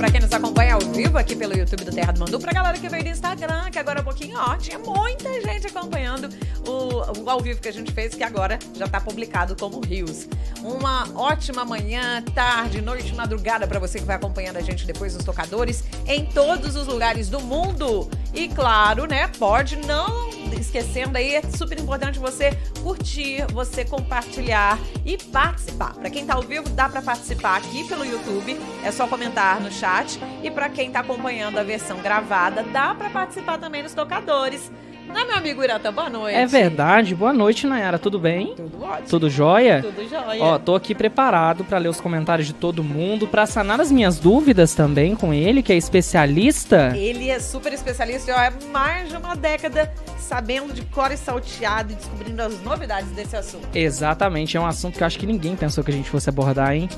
pra quem nos acompanha ao vivo aqui pelo YouTube do Terra do Mandu, pra galera que veio do Instagram, que agora há um pouquinho, ó, tinha muita gente acompanhando o, o ao vivo que a gente fez, que agora já tá publicado como Rios. Uma ótima manhã, tarde, noite, madrugada pra você que vai acompanhando a gente depois nos tocadores em todos os lugares do mundo. E claro, né, pode não esquecendo aí, é super importante você curtir, você compartilhar e participar. Para quem tá ao vivo, dá para participar aqui pelo YouTube, é só comentar no chat. E para quem tá acompanhando a versão gravada, dá para participar também nos tocadores. Não é, meu amigo Irata? Boa noite. É verdade. Boa noite, Nayara. Tudo bem? Tudo ótimo. Tudo jóia? Tudo jóia. Ó, tô aqui preparado para ler os comentários de todo mundo, para sanar as minhas dúvidas também com ele, que é especialista. Ele é super especialista, ó, é mais de uma década sabendo de cor e salteado e descobrindo as novidades desse assunto. Exatamente, é um assunto que eu acho que ninguém pensou que a gente fosse abordar, hein?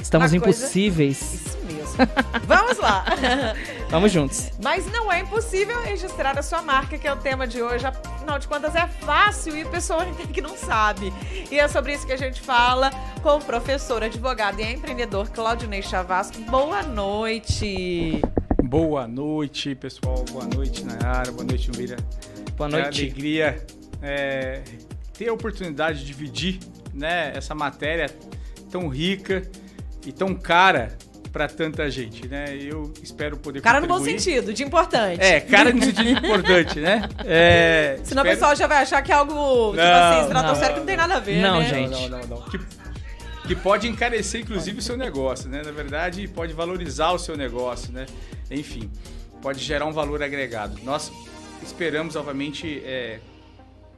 Estamos Uma coisa- impossíveis. Isso. Vamos lá. Vamos juntos. Mas não é impossível registrar a sua marca, que é o tema de hoje. Afinal de contas, é fácil e o pessoal tem que não sabe. E é sobre isso que a gente fala com o professor, advogado e empreendedor Claudinei Chavasco. Boa noite. Boa noite, pessoal. Boa noite, Nayara. Boa noite, Mira. Boa noite. alegria é, ter a oportunidade de dividir né, essa matéria tão rica e tão cara para tanta gente, né? Eu espero poder Cara no bom contribuir. sentido, de importante. É, cara no sentido importante, né? É, Senão o espero- pessoal já vai achar que é algo, tipo Não, assim, estratosférico que não tem nada a ver, Não, né? gente. Não, não, não, não. Que, que pode encarecer, inclusive, o seu negócio, né? Na verdade, pode valorizar o seu negócio, né? Enfim, pode gerar um valor agregado. Nós esperamos, obviamente, é,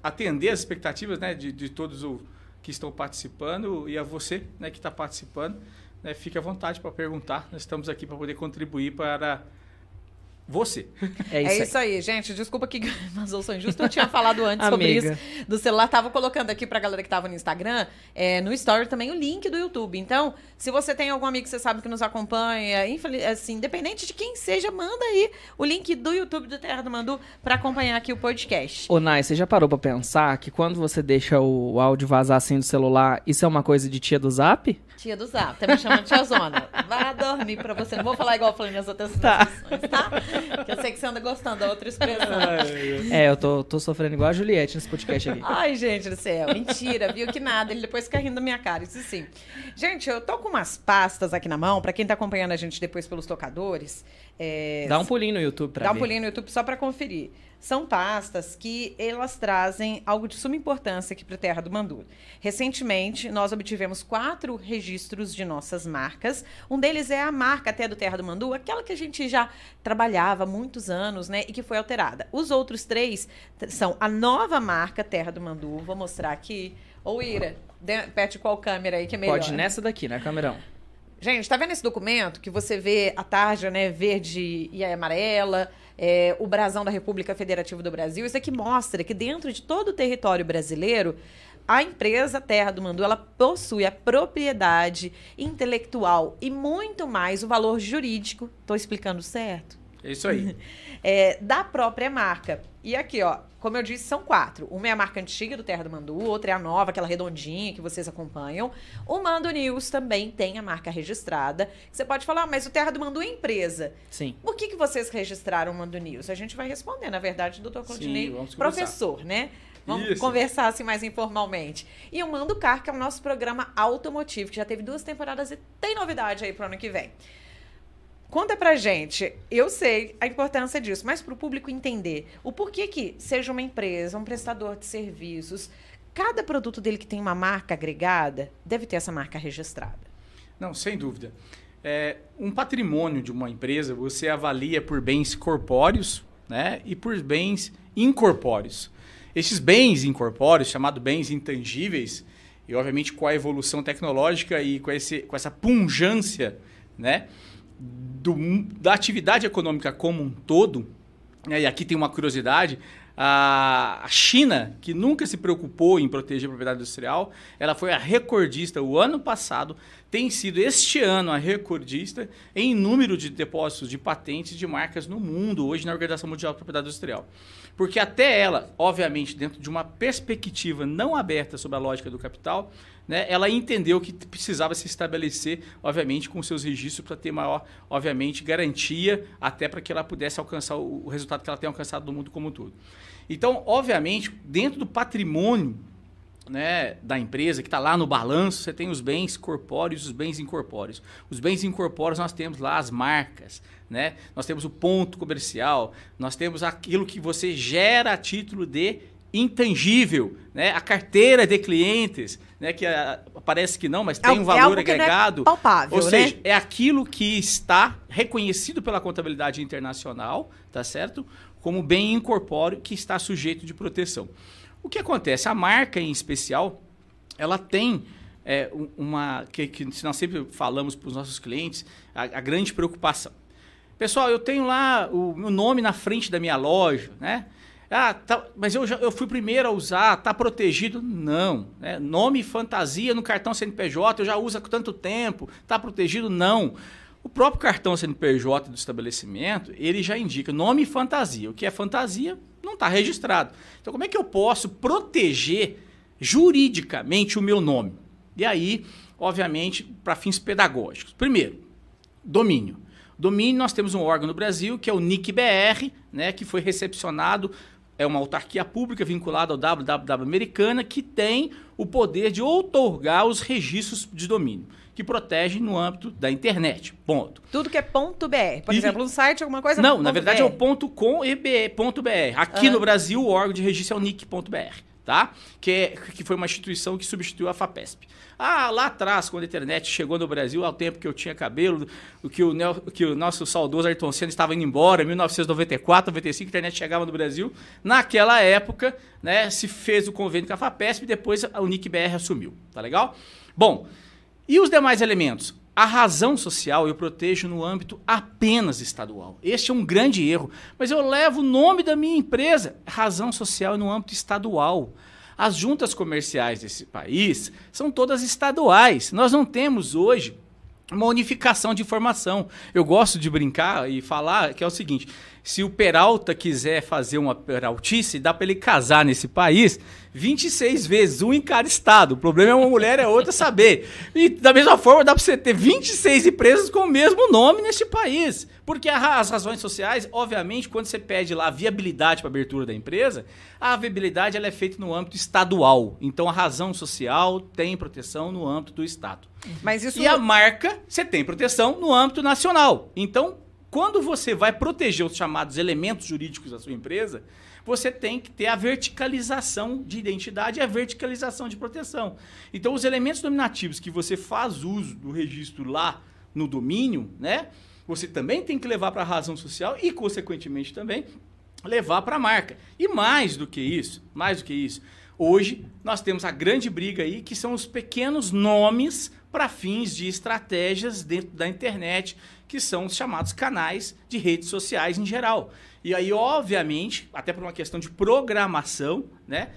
atender as expectativas né, de, de todos os que estão participando e a você né, que está participando. Né, fique à vontade para perguntar. Nós estamos aqui para poder contribuir para você. É isso, É aí. isso aí, gente. Desculpa que mas eu sou injusto. Eu tinha falado antes sobre isso do celular. Tava colocando aqui pra galera que tava no Instagram, é, no Story também o link do YouTube. Então, se você tem algum amigo que você sabe que nos acompanha, assim, independente de quem seja, manda aí o link do YouTube do Terra do Mandu pra acompanhar aqui o podcast. Ô, Nai, você já parou pra pensar que quando você deixa o, áudio vazar assim do celular, isso é uma coisa de tia do zap? Tia do Zap, tá me chamando tia Zona. Vá dormir pra você. Não vou falar igual eu falei nas outras Tá. tá? Que eu sei que você anda gostando da outra expressão. É, eu tô, tô sofrendo igual a Juliette nesse podcast aqui. Ai, gente do céu, mentira, viu que nada. Ele depois fica rindo da minha cara, isso sim. Gente, eu tô com umas pastas aqui na mão, pra quem tá acompanhando a gente depois pelos tocadores. é, Dá um pulinho no YouTube pra Dá um ver. pulinho no YouTube só pra conferir. São pastas que elas trazem algo de suma importância aqui para Terra do Mandu. Recentemente, nós obtivemos quatro registros de nossas marcas. Um deles é a marca até do Terra do Mandu, aquela que a gente já trabalhava há muitos anos, né, e que foi alterada. Os outros três são a nova marca Terra do Mandu. Vou mostrar aqui. Ô, Ira, pede qual câmera aí que é melhor. Pode nessa daqui, né, camerão? Gente, tá vendo esse documento que você vê a tarja, né, verde e amarela, é, o brasão da República Federativa do Brasil? Isso aqui mostra que dentro de todo o território brasileiro, a empresa Terra do Mandu, ela possui a propriedade intelectual e muito mais o valor jurídico, tô explicando certo? É isso aí. é, da própria marca. E aqui, ó, como eu disse, são quatro. Uma é a marca antiga do Terra do Mandu, outra é a nova, aquela redondinha que vocês acompanham. O Mando News também tem a marca registrada. Você pode falar, "Ah, mas o Terra do Mandu é empresa. Sim. Por que, que vocês registraram o Mando News? A gente vai responder, na verdade, doutor Claudinei, vamos conversar. professor, né? Vamos Isso. conversar assim mais informalmente. E o Mando Car, que é o nosso programa automotivo, que já teve duas temporadas e tem novidade aí pro ano que vem. Conta pra gente, eu sei a importância disso, mas para o público entender o porquê que seja uma empresa, um prestador de serviços, cada produto dele que tem uma marca agregada deve ter essa marca registrada. Não, sem dúvida. É, um patrimônio de uma empresa você avalia por bens corpóreos né, e por bens incorpóreos. Esses bens incorpóreos, chamados bens intangíveis, e obviamente com a evolução tecnológica e com, esse, com essa punjância né, do, da atividade econômica como um todo, né, e aqui tem uma curiosidade, a China, que nunca se preocupou em proteger a propriedade industrial, ela foi a recordista o ano passado, tem sido este ano a recordista em número de depósitos de patentes de marcas no mundo, hoje na Organização Mundial de Propriedade Industrial. Porque até ela, obviamente, dentro de uma perspectiva não aberta sobre a lógica do capital, né, ela entendeu que precisava se estabelecer, obviamente, com seus registros para ter maior, obviamente, garantia, até para que ela pudesse alcançar o, resultado que ela tem alcançado no mundo como um todo. Então, obviamente, dentro do patrimônio né, da empresa, que está lá no balanço, você tem os bens corpóreos e os bens incorpóreos. Os bens incorpóreos nós temos lá as marcas, né? nós temos o ponto comercial, nós temos aquilo que você gera a título de intangível, né? a carteira de clientes, né? que a, ah, parece que não, mas tem é, um valor é agregado. É palpável, Ou seja, né? é aquilo que está reconhecido pela contabilidade internacional, tá certo? Como bem incorpóreo que está sujeito de proteção. O que acontece? A marca em especial, ela tem é, uma. Que, que nós sempre falamos para os nossos clientes, a, a, grande preocupação. Pessoal, eu tenho lá o meu nome na frente da minha loja, né? Ah, tá, mas eu, já, eu fui primeiro a usar, tá protegido? Não. Né? Nome fantasia no cartão CNPJ, eu já uso há tanto tempo, tá protegido? Não. O próprio cartão CNPJ do estabelecimento, ele já indica nome fantasia. O que é fantasia não está registrado. Então, como é que eu posso proteger juridicamente o meu nome? E aí, obviamente, para fins pedagógicos. Primeiro, domínio. Domínio, nós temos um órgão no Brasil, que é o NICBR, né, que foi recepcionado, é uma autarquia pública vinculada ao www americana, que tem o poder de outorgar os registros de domínio que protege no âmbito da internet. Ponto. Tudo que é ponto .br. Por e... exemplo, um site, alguma coisa? Não, na verdade BR. é o ponto .com e ponto .br. Aqui no Brasil, o órgão de registro é o nick.br. Tá? Que, é, que foi uma instituição que substituiu a FAPESP. Ah, lá atrás, quando a internet chegou no Brasil, ao tempo que eu tinha cabelo, que o, que o nosso saudoso Ayrton Senna estava indo embora, em 1994, 95, a internet chegava no Brasil. Naquela época, né, se fez o convênio com a FAPESP e depois o NIC-BR assumiu. Tá legal? Bom, e os demais elementos? A razão social eu protejo no âmbito apenas estadual. Este é um grande erro. Mas eu levo o nome da minha empresa. Razão social no âmbito estadual. As juntas comerciais desse país são todas estaduais. Nós não temos hoje uma unificação de informação. Eu gosto de brincar e falar que é o seguinte: se o Peralta quiser fazer uma peraltice, dá para ele casar nesse país 26 vezes, um em cada estado. O problema é uma mulher, é outra saber. E da mesma forma, dá para você ter 26 empresas com o mesmo nome neste país. Porque as razões sociais, obviamente, quando você pede lá a viabilidade para abertura da empresa, a viabilidade ela é feita no âmbito estadual. Então a razão social tem proteção no âmbito do estado. Mas isso E a marca, você tem proteção no âmbito nacional. Então, quando você vai proteger os chamados elementos jurídicos da sua empresa, você tem que ter a verticalização de identidade e a verticalização de proteção. Então, os elementos dominativos que você faz uso do registro lá no domínio, né? Você também tem que levar para a razão social e, consequentemente, também levar para a marca. E mais do que isso, mais do que isso, hoje nós temos a grande briga aí que são os pequenos nomes para fins de estratégias dentro da internet, que são os chamados canais de redes sociais em geral. E aí, obviamente, até por uma questão de programação, né?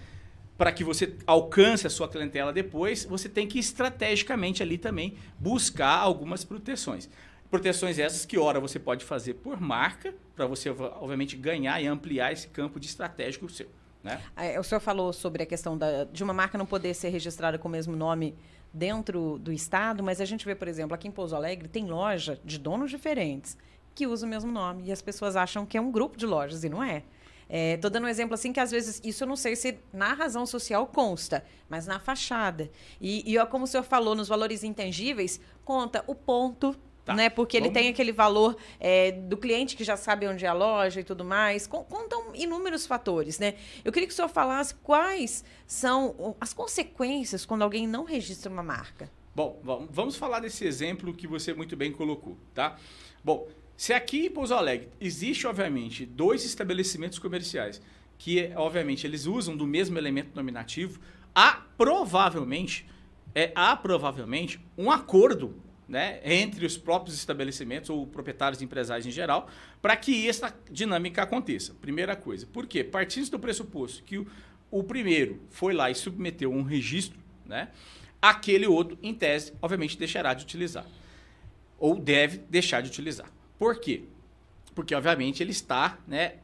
Para que você alcance a sua clientela depois, você tem que estrategicamente ali também buscar algumas proteções. Proteções essas que, ora, você pode fazer por marca, para você, obviamente, ganhar e ampliar esse campo de estratégico seu. Né? É, o senhor falou sobre a questão da, de uma marca não poder ser registrada com o mesmo nome dentro do estado, mas a gente vê, por exemplo, aqui em Pouso Alegre tem loja de donos diferentes que usa o mesmo nome. E as pessoas acham que é um grupo de lojas, e não é. Estou é, dando um exemplo assim que às vezes isso eu não sei se na razão social consta, mas na fachada. E, e como o senhor falou, nos valores intangíveis, conta o ponto Tá. Né? Porque Vamos... ele tem aquele valor é, do cliente que já sabe onde é a loja e tudo mais. Contam inúmeros fatores, né? Eu queria que o senhor falasse quais são as consequências quando alguém não registra uma marca. Bom, vamos falar desse exemplo que você muito bem colocou, tá? Bom, se aqui em Pouso Alegre existe, obviamente, dois estabelecimentos comerciais que, obviamente, eles usam do mesmo elemento nominativo, há provavelmente, é, há provavelmente um acordo né, entre os próprios estabelecimentos ou proprietários e empresários em geral, para que essa dinâmica aconteça. Primeira coisa. Por quê? Partindo do pressuposto que o, o primeiro foi lá e submeteu um registro, né? aquele outro, em tese, obviamente deixará de utilizar. Ou deve deixar de utilizar. Por quê? Porque, obviamente, ele está, né,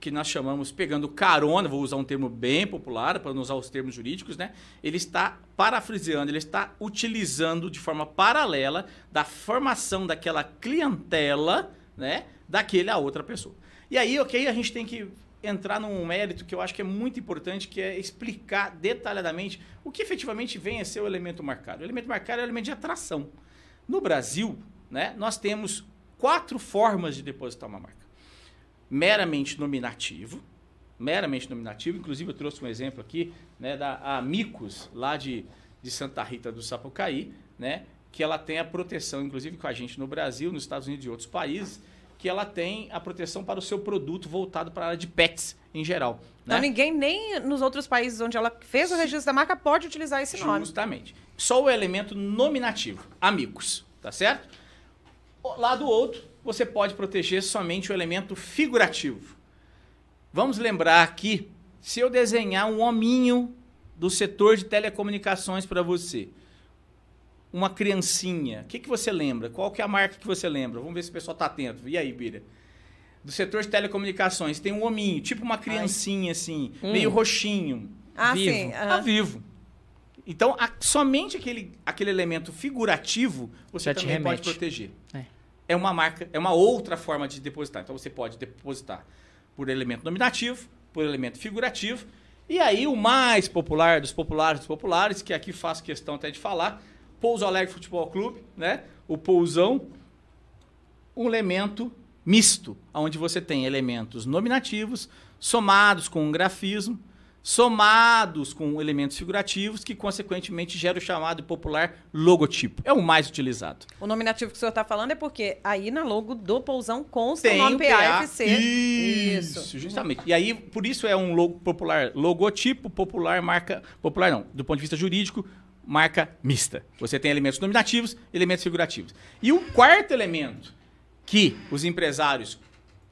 que nós chamamos, pegando carona, vou usar um termo bem popular, para não usar os termos jurídicos, né? Ele está parafraseando, ele está utilizando de forma paralela da formação daquela clientela, né, daquele a outra pessoa. E aí, ok, a gente tem que entrar num mérito que eu acho que é muito importante, que é explicar detalhadamente o que efetivamente vem a ser o elemento marcado. O elemento marcado é o elemento de atração. No Brasil, né, nós temos quatro formas de depositar uma marca. Meramente nominativo, meramente nominativo, inclusive eu trouxe um exemplo aqui né, da Amicus, lá de, de Santa Rita do Sapucaí, né, que ela tem a proteção, inclusive com a gente no Brasil, nos Estados Unidos e outros países, que ela tem a proteção para o seu produto voltado para a área de pets em geral. Então né? ninguém, nem nos outros países onde ela fez o registro da marca, pode utilizar esse nome. Justamente. Só o elemento nominativo, amigos, tá certo? Lá do outro, você pode proteger somente o elemento figurativo. Vamos lembrar aqui, se eu desenhar um hominho do setor de telecomunicações para você, uma criancinha, o que, que você lembra? Qual que é a marca que você lembra? Vamos ver se o pessoal está atento. E aí, Bira? Do setor de telecomunicações, tem um hominho, tipo uma criancinha assim, Hum. meio roxinho. Ah, Vivo. sim. Tá aham. vivo. Então, a- somente aquele, aquele elemento figurativo você Já também pode proteger. É. É uma marca, é uma outra forma de depositar. Então, você pode depositar por elemento nominativo, por elemento figurativo. E aí, o mais popular dos populares dos populares, que aqui faço questão até de falar, Pouso Alegre Futebol Clube, né? O Pousão, um elemento misto, onde você tem elementos nominativos somados com um grafismo, somados com elementos figurativos, que consequentemente gera o chamado popular logotipo. É o mais utilizado. O nominativo que o senhor está falando é porque aí na logo do Pousão consta o Tem nome o PA. PAFC. Isso, justamente. E aí, por isso é um logo popular, logotipo popular, marca popular não, do ponto de vista jurídico, marca mista. Você tem elementos nominativos, elementos figurativos. E o quarto elemento que os empresários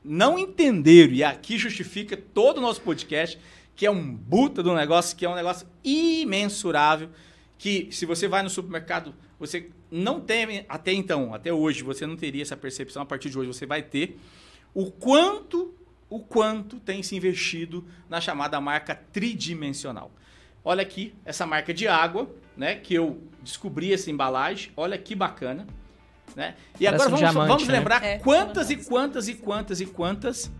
não entenderam e aqui justifica todo o nosso podcast, que é um buta do negócio, que é um negócio imensurável, que se você vai no supermercado, você não tem até então, até hoje, você não teria essa percepção, a partir de hoje você vai ter o quanto o quanto tem se investido na chamada marca tridimensional. Olha aqui essa marca de água, né, que eu descobri essa embalagem. Olha que bacana, né? E Parece agora um vamos, diamante, vamos né? lembrar É, quantas e quantas e quantas e quantas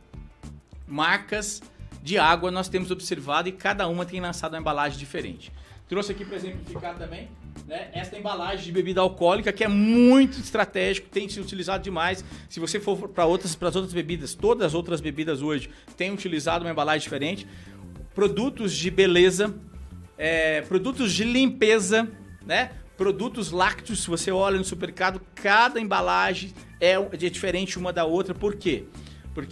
marcas de água nós temos observado e cada uma tem lançado uma embalagem diferente. Trouxe aqui para exemplificar também né, esta embalagem de bebida alcoólica que é muito estratégico, tem sido utilizado demais. Se você for para outras, para as outras bebidas, todas as outras bebidas hoje têm utilizado uma embalagem diferente. Produtos de beleza, é, produtos de limpeza, né? Produtos lácteos, se você olha no supermercado, cada embalagem é, é diferente uma da outra. Por quê?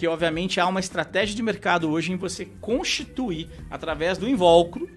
Obviamente, há uma estratégia de mercado hoje em você constituir, através do invólucro,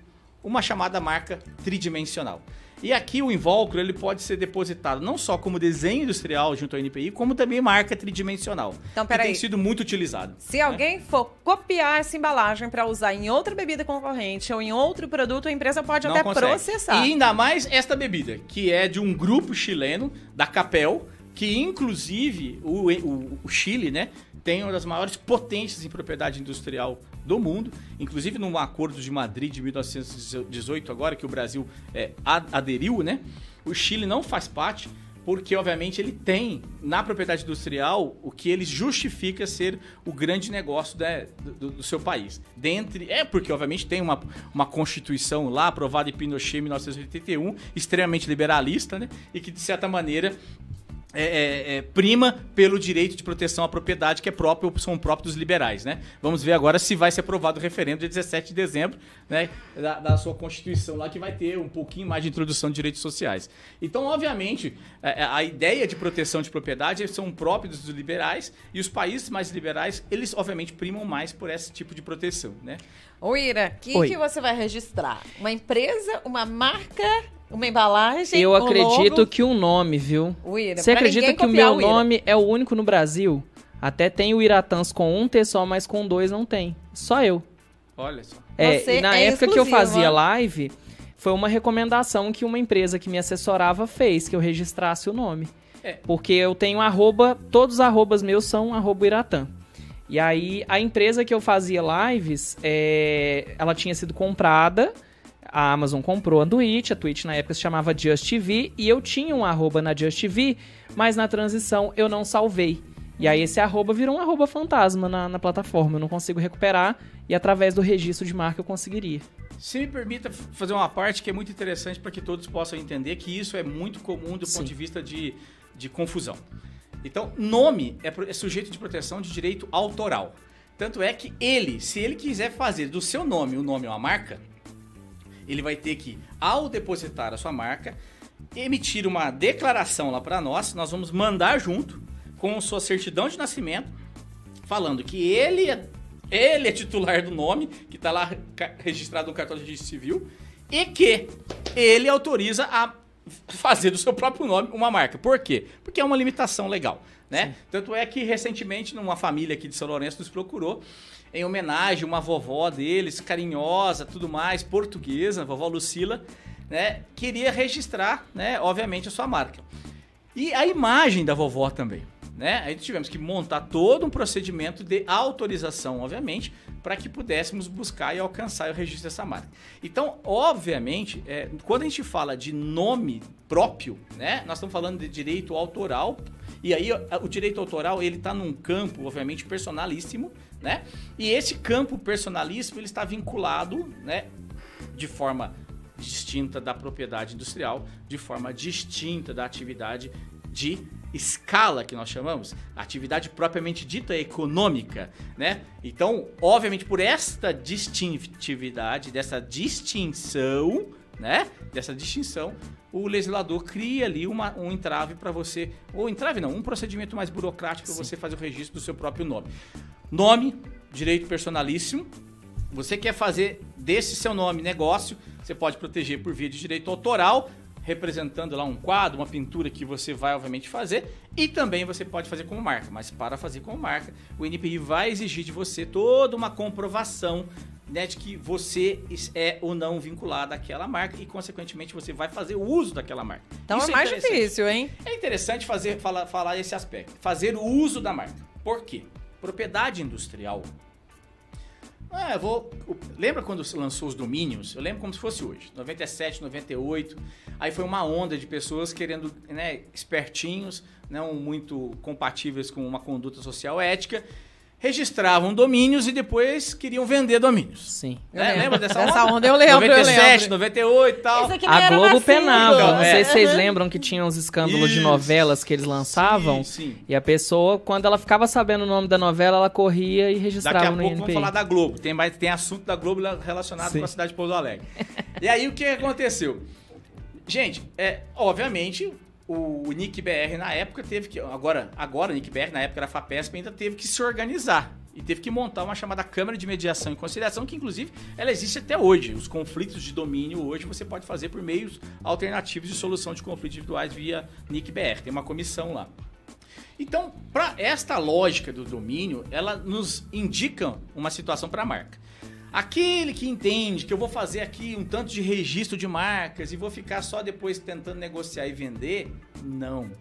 uma chamada marca tridimensional. E aqui o invólucro ele pode ser depositado não só como desenho industrial junto ao NPI, como também marca tridimensional. Então, que peraí. tem sido muito utilizado. Se alguém for copiar essa embalagem para usar em outra bebida concorrente ou em outro produto, a empresa pode Não até consegue. processar. E ainda mais esta bebida, que é de um grupo chileno, da Capel, que inclusive o, o- o Chile, né, tem uma das maiores potências em propriedade industrial do mundo, inclusive num acordo de Madrid de 1918 agora, que o Brasil é, aderiu, né, o Chile não faz parte, porque obviamente ele tem na propriedade industrial o que ele justifica ser o grande negócio do, do seu país. Dentre é porque obviamente tem uma, uma constituição lá aprovada em Pinochet em 1981 extremamente liberalista, né, e que de certa maneira é, é, é, prima pelo direito de proteção à propriedade que é próprio, são próprios dos liberais, né? Vamos ver agora se vai ser aprovado o referendo dia 17 de dezembro, né? Da, da sua Constituição lá, que vai ter um pouquinho mais de introdução de direitos sociais. Então, obviamente, é, é, a ideia de proteção de propriedade são próprios dos liberais e os países mais liberais, eles, obviamente, primam mais por esse tipo de proteção, né? Ô, Ira, o que você vai registrar? Uma empresa, uma marca, uma embalagem? Eu um acredito logo? que um nome, viu? O Ira, Você pra acredita que o meu Ira. nome é o único no Brasil? Até tem o Iratans com um T só, mas com dois não tem. Só eu. Olha só. É, Você e na é época que eu exclusiva. fazia live, foi uma recomendação que uma empresa que me assessorava fez, que eu registrasse o nome. É. Porque eu tenho arroba, todos os arrobas meus são arroba Iratã. E aí, a empresa que eu fazia lives, é, ela tinha sido comprada, a Amazon comprou a Twitch, a Twitch na época se chamava Just TV, e eu tinha um arroba na Just TV, mas na transição eu não salvei. E aí esse arroba virou um arroba fantasma na, na plataforma, eu não consigo recuperar, e através do registro de marca eu conseguiria. Se me permita fazer uma parte que é muito interessante para que todos possam entender que isso é muito comum do Sim. ponto de vista de, de confusão. Então, nome é, é sujeito de proteção de direito autoral. Tanto é que ele, se ele quiser fazer do seu nome o nome uma marca, ele vai ter que, ao depositar a sua marca, emitir uma declaração lá para nós, nós vamos mandar junto com sua certidão de nascimento, falando que ele é, ele é titular do nome, que está lá registrado no cartório de registro civil, e que ele autoriza a fazer do seu próprio nome uma marca. Por quê? Porque é uma limitação legal, né? Tanto é que recentemente numa família aqui de São Lourenço nos procurou em homenagem a uma vovó deles, carinhosa, tudo mais, portuguesa, vovó Lucila, né? Queria registrar, né, obviamente a sua marca. E a imagem da vovó também. Né? Aí tivemos que montar todo um procedimento de autorização, obviamente, para que pudéssemos buscar e alcançar o registro dessa marca. Então, obviamente, é, quando a gente fala de nome próprio, né, nós estamos falando de direito autoral, e aí o direito autoral ele está num campo, obviamente, personalíssimo, né? E esse campo personalíssimo ele está vinculado, né, de forma distinta da propriedade industrial, de forma distinta da atividade de escala que nós chamamos, atividade propriamente dita econômica, né? Então, obviamente, por esta distintividade, dessa distinção, né? Dessa distinção, o legislador cria ali uma, um entrave para você, ou entrave não, um procedimento mais burocrático para você fazer o registro do seu próprio nome. Nome, direito personalíssimo, você quer fazer desse seu nome negócio, você pode proteger por via de direito autoral, representando lá um quadro, uma pintura que você vai obviamente fazer, e também você pode fazer como marca. Mas para fazer como marca, o NPI vai exigir de você toda uma comprovação né, de que você é ou não vinculado àquela marca e, consequentemente, você vai fazer o uso daquela marca. Então Isso é mais interessante. difícil, hein? É interessante fazer, falar, falar esse aspecto. Fazer o uso da marca. Por quê? Propriedade industrial. Eu vou. Lembra quando lançou os domínios? Eu lembro como se fosse hoje. 97, 98. Aí foi uma onda de pessoas querendo, né, espertinhos, não muito compatíveis com uma conduta social ética, registravam domínios e depois queriam vender domínios. Sim. Eu Né? Lembra dessa onda? onda eu lembro, eu 97, lembro. 98 e tal. A Globo nascido. penava. Não É. sei se vocês lembram que tinha uns escândalos de Isso. novelas que eles lançavam. Sim, sim. E a pessoa, quando ela ficava sabendo o nome da novela, ela corria e registrava Daqui a no pouco INPI. vamos falar da Globo. Tem, mais, tem assunto da Globo relacionado Sim. com a cidade de Pouso Alegre. e aí o que aconteceu? Gente, é, obviamente, o Nick BR na época teve que. Agora, agora o Nick BR, na época era FAPESP, ainda teve que se organizar. E teve que montar uma chamada Câmara de Mediação e Conciliação, que inclusive ela existe até hoje. Os conflitos de domínio hoje você pode fazer por meios alternativos de solução de conflitos individuais via Nick BR. Tem uma comissão lá. Então, para esta lógica do domínio, ela nos indica uma situação para a marca. Aquele que entende que eu vou fazer aqui um tanto de registro de marcas e vou ficar só depois tentando negociar e vender, não.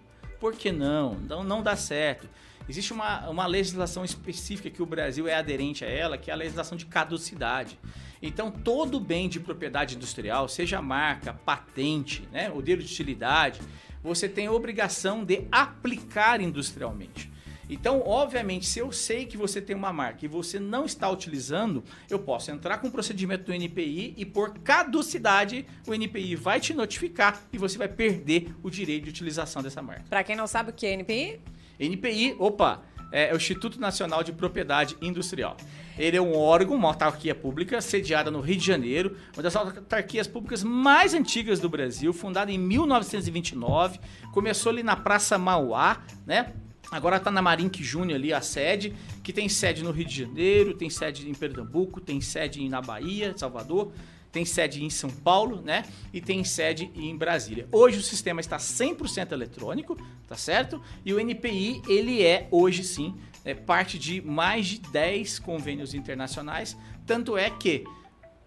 Por que não? Não, não dá certo. Existe uma, uma legislação específica que o Brasil é aderente a ela, que é a legislação de caducidade. Então, todo bem de propriedade industrial, seja marca, patente, né, modelo de utilidade, você tem a obrigação de aplicar industrialmente. Então, obviamente, se eu sei que você tem uma marca e você não está utilizando, eu posso entrar com o procedimento do NPI e por caducidade o NPI vai te notificar e você vai perder o direito de utilização dessa marca. Pra quem não sabe o que é NPI, NPI, opa, é o Instituto Nacional de Propriedade Industrial. Ele é um órgão, uma autarquia pública, sediada no Rio de Janeiro, uma das autarquias públicas mais antigas do Brasil, fundada em 1929, começou ali na Praça Mauá, né? Agora está na Marinque Júnior ali a sede, que tem sede no Rio de Janeiro, tem sede em Pernambuco, tem sede na Bahia, Salvador, tem sede em São Paulo, né? E tem sede em Brasília. Hoje o sistema está 100% eletrônico, tá certo? E o NPI, ele é hoje sim, é parte de mais de 10 convênios internacionais, tanto é que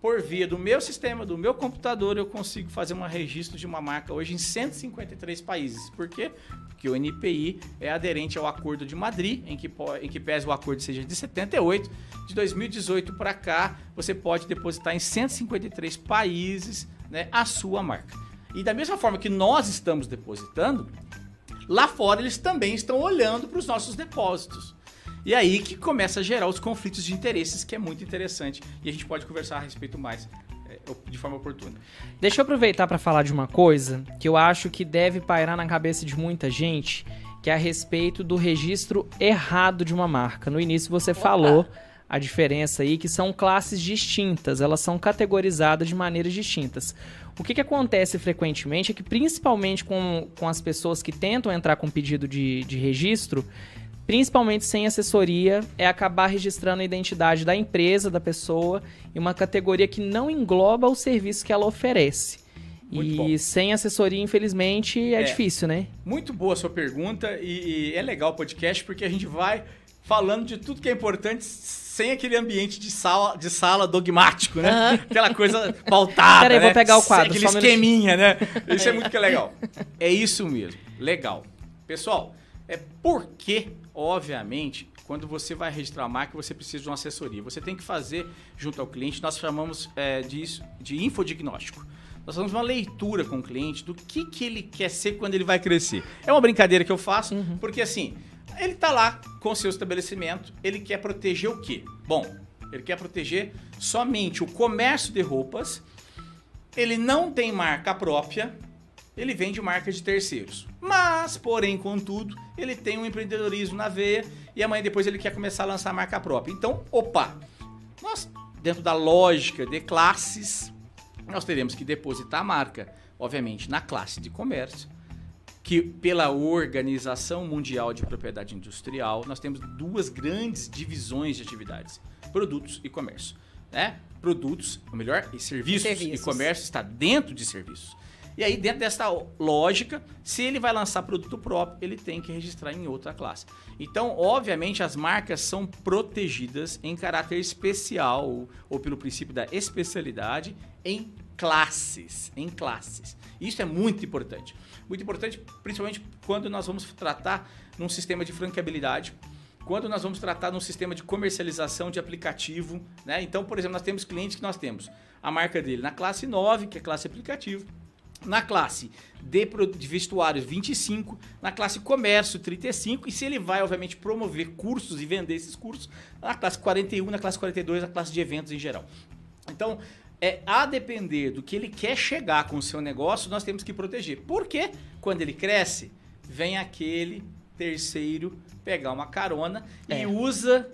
por via do meu sistema, do meu computador, eu consigo fazer um registro de uma marca hoje em 153 países. Por quê? Porque o NPI é aderente ao Acordo de Madrid, em que, em que pese o acordo seja de 78. De 2018 para cá, você pode depositar em 153 países né, a sua marca. E da mesma forma que nós estamos depositando, lá fora eles também estão olhando para os nossos depósitos. E aí que começa a gerar os conflitos de interesses, que é muito interessante. E a gente pode conversar a respeito mais é, de forma oportuna. Deixa eu aproveitar para falar de uma coisa que eu acho que deve pairar na cabeça de muita gente, que é a respeito do registro errado de uma marca. No início você Opa. falou a diferença aí que são classes distintas, elas são categorizadas de maneiras distintas. O que, que acontece frequentemente é que, principalmente com, com as pessoas que tentam entrar com pedido de, de registro, principalmente sem assessoria, é acabar registrando a identidade da empresa, da pessoa, em uma categoria que não engloba o serviço que ela oferece. Muito e bom. sem assessoria, infelizmente, é, é, difícil, né? Muito boa a sua pergunta e, e é legal o podcast porque a gente vai falando de tudo que é importante sem aquele ambiente de sala, de sala dogmático, né? Uhum. Aquela coisa pautada. Peraí, né? vou pegar o quadro. Aquele esqueminha, né? Isso é muito que é legal. É isso mesmo. Legal. Pessoal, é porque obviamente, quando você vai registrar a marca, você precisa de uma assessoria. Você tem que fazer, junto ao cliente, nós chamamos é, disso de infodiagnóstico. Nós fazemos uma leitura com o cliente do que, que ele quer ser quando ele vai crescer. É uma brincadeira que eu faço, uhum. porque assim, ele está lá com o seu estabelecimento, ele quer proteger o quê? Bom, ele quer proteger somente o comércio de roupas, ele não tem marca própria, ele vende marca de terceiros. Mas, porém, contudo, ele tem um empreendedorismo na veia e amanhã depois ele quer começar a lançar marca própria. Então, opa, nós, dentro da lógica de classes, nós teremos que depositar a marca, obviamente, na classe de comércio, que pela Organização Mundial de Propriedade Industrial, nós temos duas grandes divisões de atividades: produtos e comércio. Né? Produtos, ou melhor, e serviços, serviços. E comércio está dentro de serviços. E aí, dentro dessa lógica, se ele vai lançar produto próprio, ele tem que registrar em outra classe. Então, obviamente, as marcas são protegidas em caráter especial ou, pelo princípio da especialidade em classes, em classes. Isso é muito importante. Muito importante, principalmente quando nós vamos tratar num sistema de franqueabilidade, quando nós vamos tratar num sistema de comercialização de aplicativo, né? Então, por exemplo, nós temos clientes que nós temos a marca dele na classe 9, que é classe aplicativo, na classe de, de vestuários 25, na classe comércio 35 e se ele vai obviamente promover cursos e vender esses cursos na classe 41, na classe 42, na classe de eventos em geral. Então, é a depender do que ele quer chegar com o seu negócio, nós temos que proteger. Porque quando ele cresce, vem aquele terceiro pegar uma carona é. e usa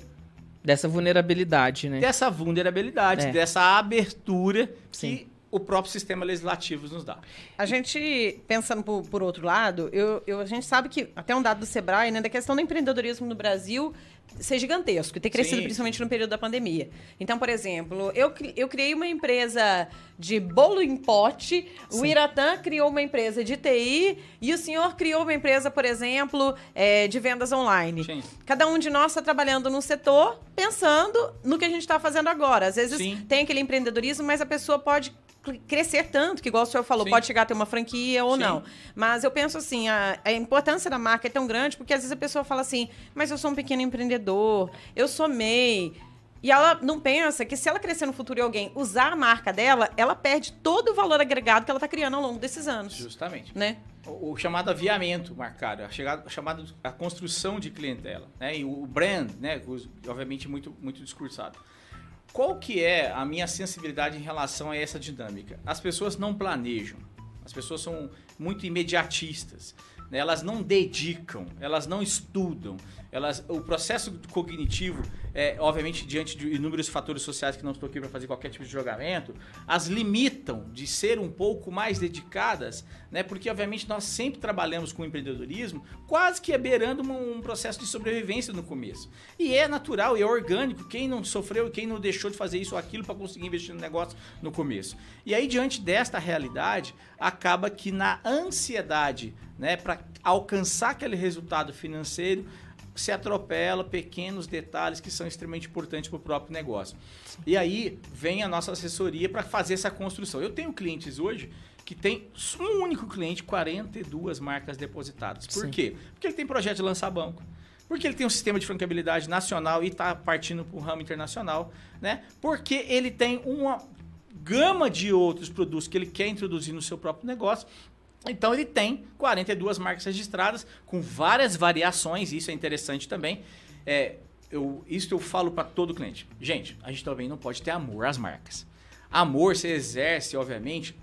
dessa vulnerabilidade, né? Dessa vulnerabilidade, é. dessa abertura Sim. que o próprio sistema legislativo nos dá. A gente, pensando por, por outro lado, eu, eu, a gente sabe que, até um dado do Sebrae, né, da questão do empreendedorismo no Brasil ser gigantesco e ter crescido sim, principalmente no período da pandemia. Então, por exemplo, eu, eu criei uma empresa de bolo em pote, sim. o Iratã criou uma empresa de TI e o senhor criou uma empresa, por exemplo, é, de vendas online. Cada um de nós está trabalhando num setor pensando no que a gente está fazendo agora. Às vezes tem aquele empreendedorismo, mas a pessoa pode crescer tanto, que igual o senhor falou, Sim. pode chegar a ter uma franquia ou Sim. não. Mas eu penso assim, a, a, importância da marca é tão grande, porque às vezes a pessoa fala assim, mas eu sou um pequeno empreendedor, eu sou MEI. E ela não pensa que se ela crescer no futuro e alguém usar a marca dela, ela perde todo o valor agregado que ela está criando ao longo desses anos. Justamente. Né? O, o chamado aviamento marcado, a, chegada, a chamada a construção de clientela, né? E o brand, né? Obviamente muito muito discursado. Qual que é a minha sensibilidade em relação a essa dinâmica? As pessoas não planejam. As pessoas são muito imediatistas. Né? Elas não dedicam, elas não estudam, elas, o processo cognitivo, é, obviamente, diante de inúmeros fatores sociais que não estou aqui para fazer qualquer tipo de julgamento, as limitam de ser um pouco mais dedicadas, né? Porque, obviamente, nós sempre trabalhamos com empreendedorismo quase que beirando um, um processo de sobrevivência no começo. E é natural é orgânico. Quem não sofreu, quem não deixou de fazer isso ou aquilo para conseguir investir no negócio no começo. E aí, diante desta realidade, acaba que na ansiedade, né, para alcançar aquele resultado financeiro, você atropela pequenos detalhes que são extremamente importantes para o próprio negócio. E aí vem a nossa assessoria para fazer essa construção. Eu tenho clientes hoje que tem um único cliente, 42 marcas depositadas. Por Sim. quê? Porque ele tem projeto de lançar banco. Porque ele tem um sistema de franqueabilidade nacional e está partindo para o ramo internacional, né? Porque ele tem uma gama de outros produtos que ele quer introduzir no seu próprio negócio. Então ele tem 42 marcas registradas com várias variações, isso é interessante também. É, eu, isso eu falo para todo cliente. Gente, a gente também não pode ter amor às marcas. Amor se exerce, obviamente,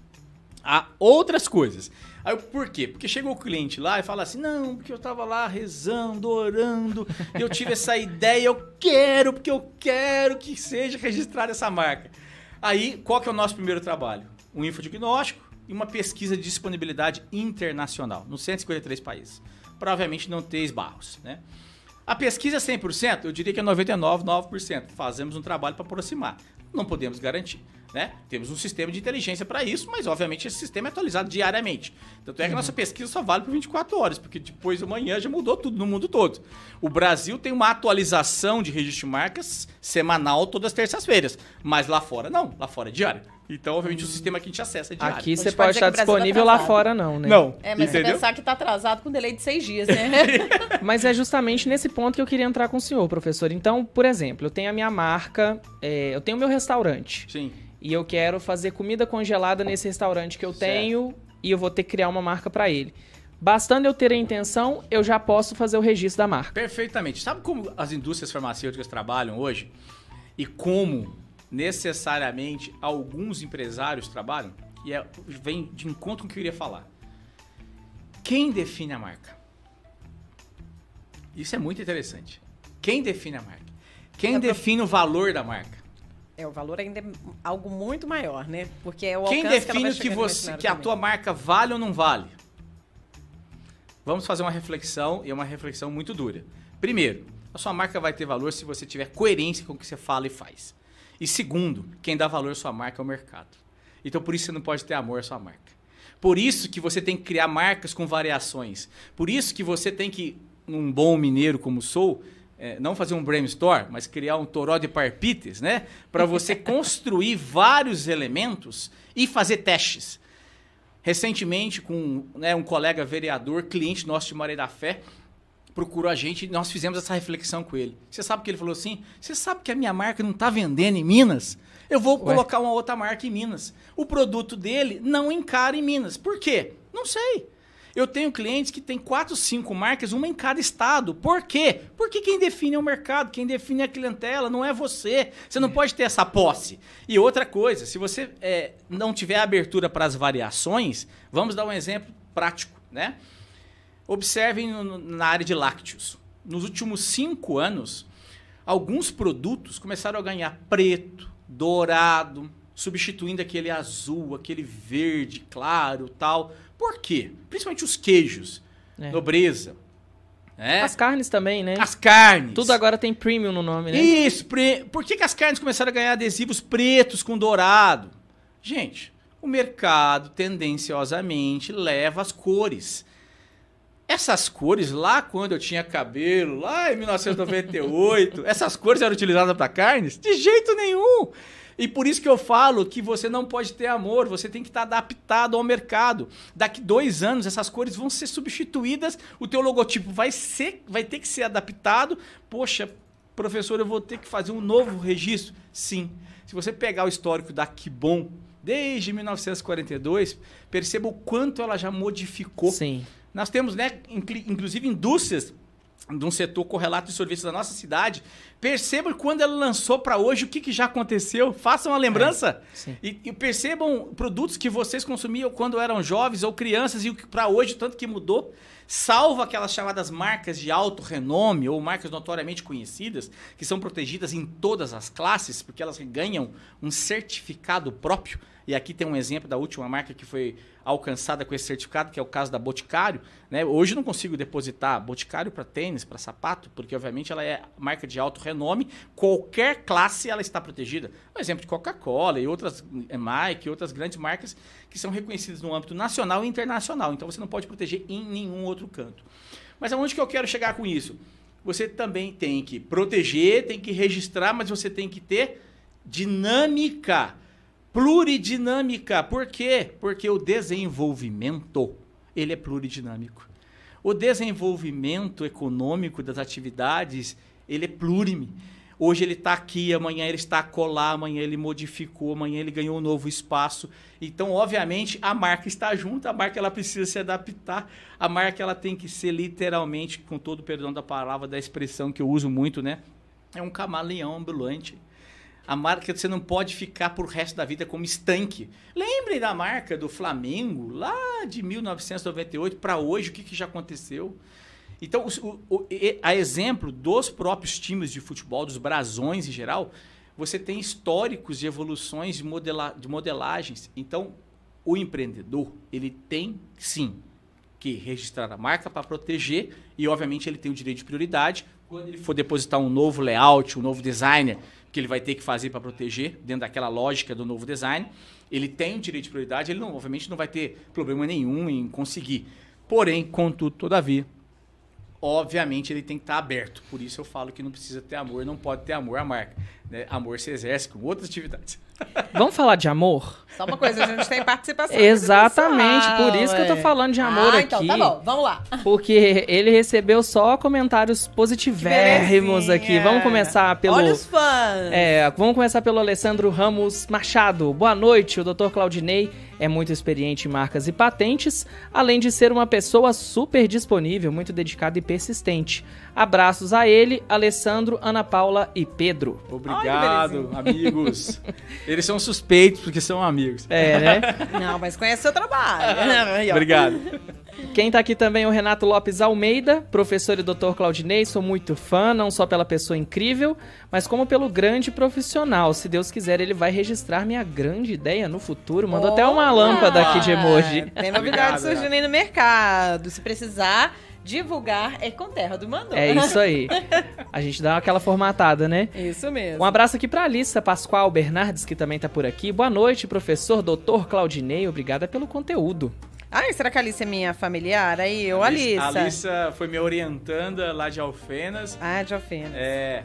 a outras coisas. Aí, por quê? Porque chegou o cliente lá e fala assim: não, porque eu tava lá rezando, orando, eu tive essa ideia, eu quero, porque eu quero que seja registrada essa marca. Aí, qual que é o nosso primeiro trabalho? Um infodiagnóstico e uma pesquisa de disponibilidade internacional, nos 153 países. Provavelmente não ter esbarros, né? A pesquisa é 100%, eu diria que é 99,9%. Fazemos um trabalho para aproximar. Não podemos garantir. Né? Temos um sistema de inteligência para isso, mas obviamente esse sistema é atualizado diariamente. Tanto é que a nossa pesquisa só vale por 24 horas, porque depois de amanhã já mudou tudo no mundo todo. O Brasil tem uma atualização de registro de marcas semanal todas as terças-feiras, mas lá fora não, lá fora é diário. Então, obviamente, o sistema que a gente acessa é diário. Aqui A você pode estar tá disponível lá atrasado. fora, não, né? Não, É, mas entendeu? você pensar que tá atrasado com delay de seis dias, né? Mas é justamente nesse ponto que eu queria entrar com o senhor, professor. Então, por exemplo, eu tenho a minha marca, é, eu tenho o meu restaurante. Sim. E eu quero fazer comida congelada nesse restaurante que eu Certo. tenho e eu vou ter que criar uma marca para ele. Bastando eu ter a intenção, eu já posso fazer o registro da marca. Perfeitamente. Sabe como as indústrias farmacêuticas trabalham hoje? E como necessariamente alguns empresários trabalham? E é- vem de encontro com o que eu queria falar. Quem define a marca? Isso é muito interessante. Quem define a marca? Quem É define o valor da marca? É, o valor ainda é algo muito maior, né? Porque é o Quem define que, no você, que a também. tua marca vale ou não vale? Vamos fazer uma reflexão e é uma reflexão muito dura. Primeiro, a sua marca vai ter valor se você tiver coerência com o que você fala e faz. E segundo, quem dá valor à sua marca é o mercado. Então por isso você não pode ter amor à sua marca. Por isso que você tem que criar marcas com variações. Por isso que você tem que, um bom mineiro como sou, é, não fazer um brainstorm, mas criar um toró de parpites, né? Para você construir vários elementos e fazer testes. Recentemente, com né, um colega vereador, cliente nosso de Maré da Fé, procurou a gente e nós fizemos essa reflexão com ele. Você sabe que ele falou assim? Você sabe que a minha marca não está vendendo em Minas? Eu vou Ué. colocar uma outra marca em Minas. O produto dele não encara em Minas. Por quê? Não sei. Eu tenho clientes que têm quatro, cinco marcas, uma em cada estado. Por quê? Porque quem define é o mercado, quem define é a clientela, não é você. Você não pode ter essa posse. E outra coisa, se você é, não tiver abertura para as variações, vamos dar um exemplo prático, né? Observem no- na área de lácteos. Nos últimos cinco anos, alguns produtos começaram a ganhar preto, dourado, substituindo aquele azul, aquele verde claro tal. Por quê? Principalmente os queijos, É. nobreza, né? As carnes também, né? as carnes. Tudo agora tem premium no nome, né? Isso, pre... por que, que as carnes começaram a ganhar adesivos pretos com dourado? Gente, o mercado tendenciosamente leva as cores. Essas cores, lá quando eu tinha cabelo, lá em 1998, essas cores eram utilizadas para carnes? De jeito nenhum! E por isso que eu falo que você não pode ter amor, você tem que estar adaptado ao mercado. Daqui dois anos, essas cores vão ser substituídas, o teu logotipo vai, ser, vai ter que ser adaptado. Poxa, professor, eu vou ter que fazer um novo registro? Sim. Se você pegar o histórico da Kibon, desde 1942, perceba o quanto ela já modificou. Sim. Nós temos, né, inclusive indústrias de um setor correlato de sorvetes da nossa cidade. Percebam quando ela lançou para hoje o que, que já aconteceu. Façam uma lembrança. sim. E, e percebam produtos que vocês consumiam quando eram jovens ou crianças e o que para hoje tanto que mudou. Salvo aquelas chamadas marcas de alto renome ou marcas notoriamente conhecidas, que são protegidas em todas as classes, porque elas ganham um certificado próprio. E aqui tem um exemplo da última marca que foi alcançada com esse certificado, que é o caso da Boticário. Né? Hoje não consigo depositar Boticário para tênis, para sapato, porque obviamente ela é marca de alto renome. Qualquer classe ela está protegida. Um exemplo de Coca-Cola e outras, eh, Nike outras grandes marcas que são reconhecidas no âmbito nacional e internacional. Então você não pode proteger em nenhum outro canto. Mas aonde que eu quero chegar com isso? você também tem que proteger, tem que registrar, mas você tem que ter dinâmica, pluridinâmica. Por quê? Porque o desenvolvimento, ele é pluridinâmico. O desenvolvimento econômico das atividades, ele é plurime. Hoje ele está aqui, amanhã ele está colar, amanhã ele modificou, amanhã ele ganhou um novo espaço. Então, obviamente, a marca está junto, a marca ela precisa se adaptar, a marca ela tem que ser literalmente, com todo o perdão da palavra, da expressão que eu uso muito, né? É um camaleão ambulante. A marca você não pode ficar por resto da vida como estanque. Lembrem da marca do Flamengo, lá de 1998 para hoje, o que, que já aconteceu? Então, o, o, a exemplo dos próprios times de futebol, dos brasões em geral, você tem históricos de evoluções de, modela, de modelagens. Então, o empreendedor, ele tem sim que registrar a marca para proteger e, obviamente, ele tem o direito de prioridade. Quando ele for depositar um novo layout, um novo designer, que ele vai ter que fazer para proteger, dentro daquela lógica do novo design, ele tem o direito de prioridade, ele não, obviamente não vai ter problema nenhum em conseguir. Porém, contudo, todavia, obviamente ele tem que estar aberto. Por isso eu falo que não precisa ter amor, não pode ter amor à marca. Né? Amor se exerce com outras atividades. Vamos falar de amor? Só uma coisa, a gente tem participação. Exatamente, por isso que eu tô falando de amor ah, aqui. então tá bom, vamos lá. Porque ele recebeu só comentários positivérrimos aqui. Vamos começar pelo. Olha os fãs! É, vamos começar pelo Alessandro Ramos Machado. Boa noite, o Dr. Claudinei é muito experiente em marcas e patentes, além de ser uma pessoa super disponível, muito dedicada e persistente. Abraços a ele, Alessandro, Ana Paula e Pedro. Obrigado, amigos. Eles são suspeitos porque são amigos. É, né? Não, mas conhece seu trabalho. Obrigado. Quem tá aqui também é o Renato Lopes Almeida, professor e doutor Claudinei. Sou muito fã, não só pela pessoa incrível, mas como pelo grande profissional. Se Deus quiser, ele vai registrar minha grande ideia no futuro. Mandou até uma lâmpada aqui de emoji. Tem novidades surgindo aí no mercado. Se precisar divulgar, é com Terra do Mandou. É isso aí. A gente dá aquela formatada, né? Isso mesmo. Um abraço aqui pra Alissa Pascoal Bernardes, que também tá por aqui. Boa noite, professor doutor Claudinei. Obrigada pelo conteúdo. Ai, será que a Alice é minha familiar? Aí, eu, Alice. A Alissa foi me orientando lá de Alfenas. Ah, de Alfenas. É,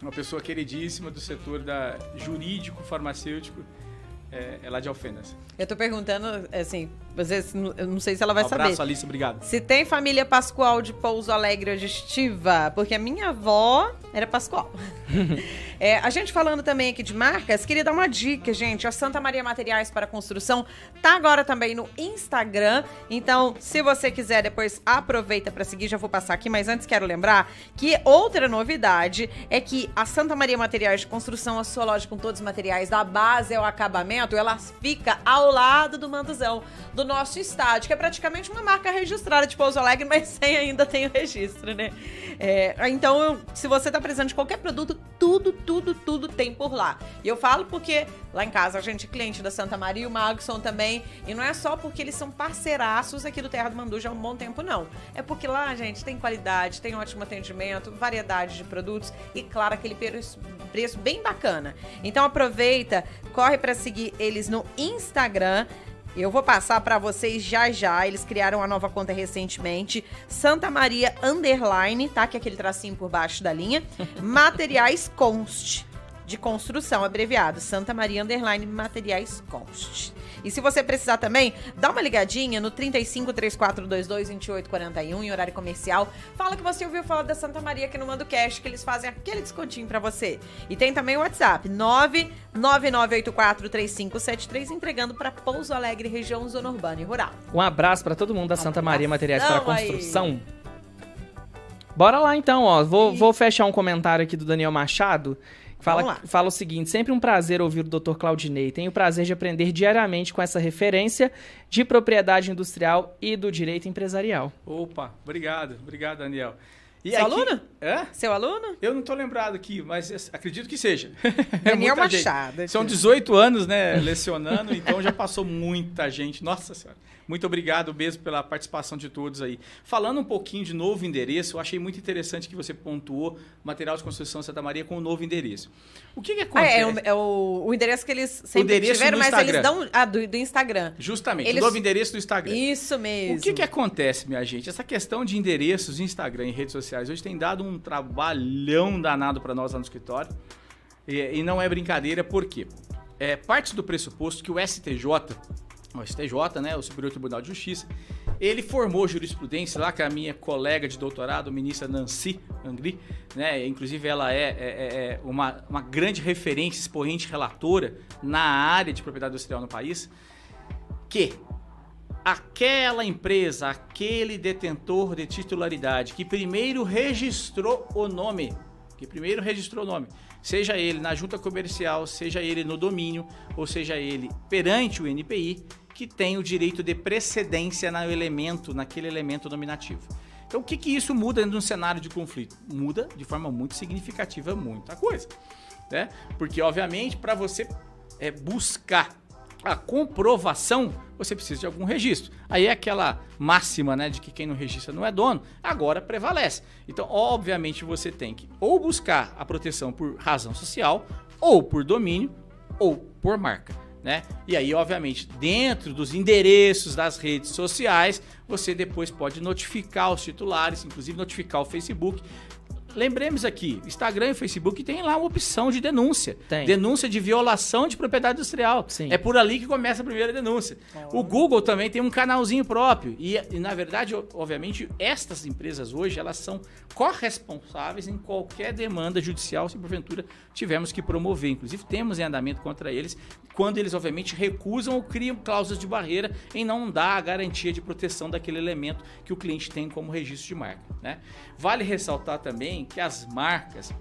uma pessoa queridíssima do setor da jurídico farmacêutico. É, é lá de Alfenas. Eu tô perguntando, assim, vocês, eu não sei se ela vai um saber. abraço, Alice, obrigado. Se tem família Pascoal de Pouso Alegre ou Estiva, porque a minha avó era Pascoal. é, a gente falando também aqui de marcas, queria dar uma dica, gente. A Santa Maria Materiais para Construção tá agora também no Instagram. Então, se você quiser, depois aproveita para seguir. Já vou passar aqui, mas antes quero lembrar que outra novidade é que a Santa Maria Materiais de Construção, a sua loja com todos os materiais, da base ao acabamento, ela fica ao lado do Manduzão, do nosso estádio, que é praticamente uma marca registrada de Pouso Alegre, mas sem ainda tem o registro, né? É, então, se você tá precisando de qualquer produto, tudo, tudo, tudo tem por lá. E eu falo porque lá em casa a gente é cliente da Santa Maria, o Magson também, e não é só porque eles são parceiraços aqui do Terra do Mandu já há um bom tempo, não. É porque lá, gente, tem qualidade, tem ótimo atendimento, variedade de produtos e, claro, aquele preço, preço bem bacana. Então aproveita, corre para seguir eles no Instagram. Eu vou passar para vocês já já. Eles criaram uma nova conta recentemente, Santa Maria Underline, tá? Que é aquele tracinho por baixo da linha. Materiais Const de construção, abreviado Santa Maria Underline Materiais Const. E se você precisar também, dá uma ligadinha no 35 3422 2841 em horário comercial. Fala que você ouviu falar da Santa Maria aqui no Mando Cash, que eles fazem aquele descontinho para você. E tem também o WhatsApp 999843573 entregando para Pouso Alegre, região zona urbana e rural. Um abraço para todo mundo da Santa Maria Materiais para Abração aí. Construção. Bora lá então, ó. Vou, vou fechar um comentário aqui do Daniel Machado. Fala, Vamos lá. fala o seguinte: sempre um prazer ouvir o Dr. Claudinei. Tenho o prazer de aprender diariamente com essa referência de propriedade industrial e do direito empresarial. Opa, obrigado, obrigado, Daniel. E Seu aqui- aluno? Hã? Seu aluno? Eu não tô lembrado aqui, mas acredito que seja. Daniel muita gente. Machado. São 18 anos, né, lecionando, então já passou muita gente. Nossa Senhora. Muito obrigado mesmo pela participação de todos aí. Falando um pouquinho de novo endereço, eu achei muito interessante que você pontuou material de construção Santa Maria com o novo endereço. O que, que Ah, acontece? é, o, é o- o endereço que eles sempre tiveram, mas eles Instagram. dão. Ah, do, do Instagram. Justamente, Eles- o novo endereço do Instagram. Isso mesmo. O que, que acontece, minha gente? Essa questão de endereços, Instagram e redes comerciais hoje têm dado um trabalhão danado para nós lá no escritório. E, e não é brincadeira, por quê? É, parte do pressuposto que o STJ, o STJ, né, o Superior Tribunal de Justiça, ele formou jurisprudência lá com a minha colega de doutorado, ministra Nancy Angri, né, inclusive ela é, é, é uma, uma grande referência, expoente relatora na área de propriedade industrial no país, que aquela empresa, aquele detentor de titularidade que primeiro registrou o nome, que primeiro registrou o nome, seja ele na junta comercial, seja ele no domínio, ou seja ele perante o NPI, que tem o direito de precedência no elemento, naquele elemento nominativo. Então, o que, que isso muda um cenário de conflito? Muda de forma muito significativa muita coisa. Né? Porque, obviamente, para você é, buscar a comprovação, você precisa de algum registro. Aí é aquela máxima, né, de que quem não registra não é dono, agora prevalece. Então, obviamente, você tem que ou buscar a proteção por razão social, ou por domínio, ou por marca. Né? E aí, obviamente, dentro dos endereços das redes sociais, você depois pode notificar os titulares, inclusive notificar o Facebook, Lembremos aqui, Instagram e Facebook tem lá uma opção de denúncia. Tem. Denúncia de violação de propriedade industrial. Sim. É por ali que começa a primeira denúncia. Oh. O Google também tem um canalzinho próprio. E, e, na verdade, obviamente, estas empresas hoje, elas são corresponsáveis em qualquer demanda judicial se porventura tivermos que promover. Inclusive, temos em andamento contra eles, quando eles, obviamente, recusam ou criam cláusulas de barreira em não dar a garantia de proteção daquele elemento que o cliente tem como registro de marca. Né? Vale ressaltar também que as marcas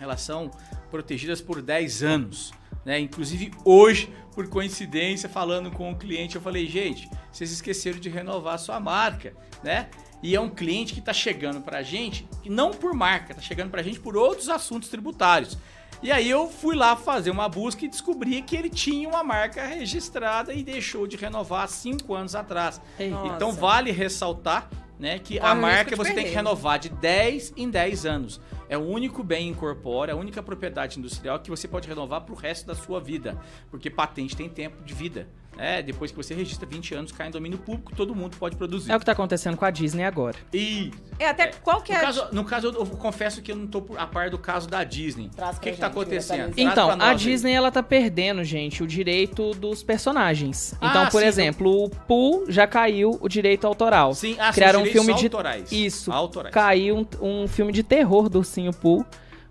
elas são protegidas por 10 anos. Né? Inclusive hoje, por coincidência, falando com o cliente, eu falei, gente, vocês esqueceram de renovar a sua marca, né? E é um cliente que está chegando para a gente, não por marca, está chegando para a gente por outros assuntos tributários. E aí eu fui lá fazer uma busca e descobri que ele tinha uma marca registrada e deixou de renovar cinco anos atrás. Nossa. Então vale ressaltar né? Que a marca você tem que renovar de 10 em 10 anos. É o único bem incorpóreo, é a única propriedade industrial que você pode renovar para o resto da sua vida. Porque patente tem tempo de vida. É, depois que você registra 20 anos, cai em domínio público, todo mundo pode produzir. É o que está acontecendo com a Disney agora. E é até é, qual que é? No caso, no caso, eu confesso que eu não estou a par do caso da Disney. o que está acontecendo? Então, a Disney aí. ela tá perdendo, gente, o direito dos personagens. Então, ah, por sim, exemplo, o Pooh já caiu o direito autoral. Sim, ah, criaram um filme autorais. de isso. Autorais. Caiu um, um filme de terror do Ursinho Pooh,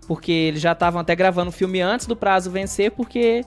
porque eles já estavam até gravando o filme antes do prazo vencer, porque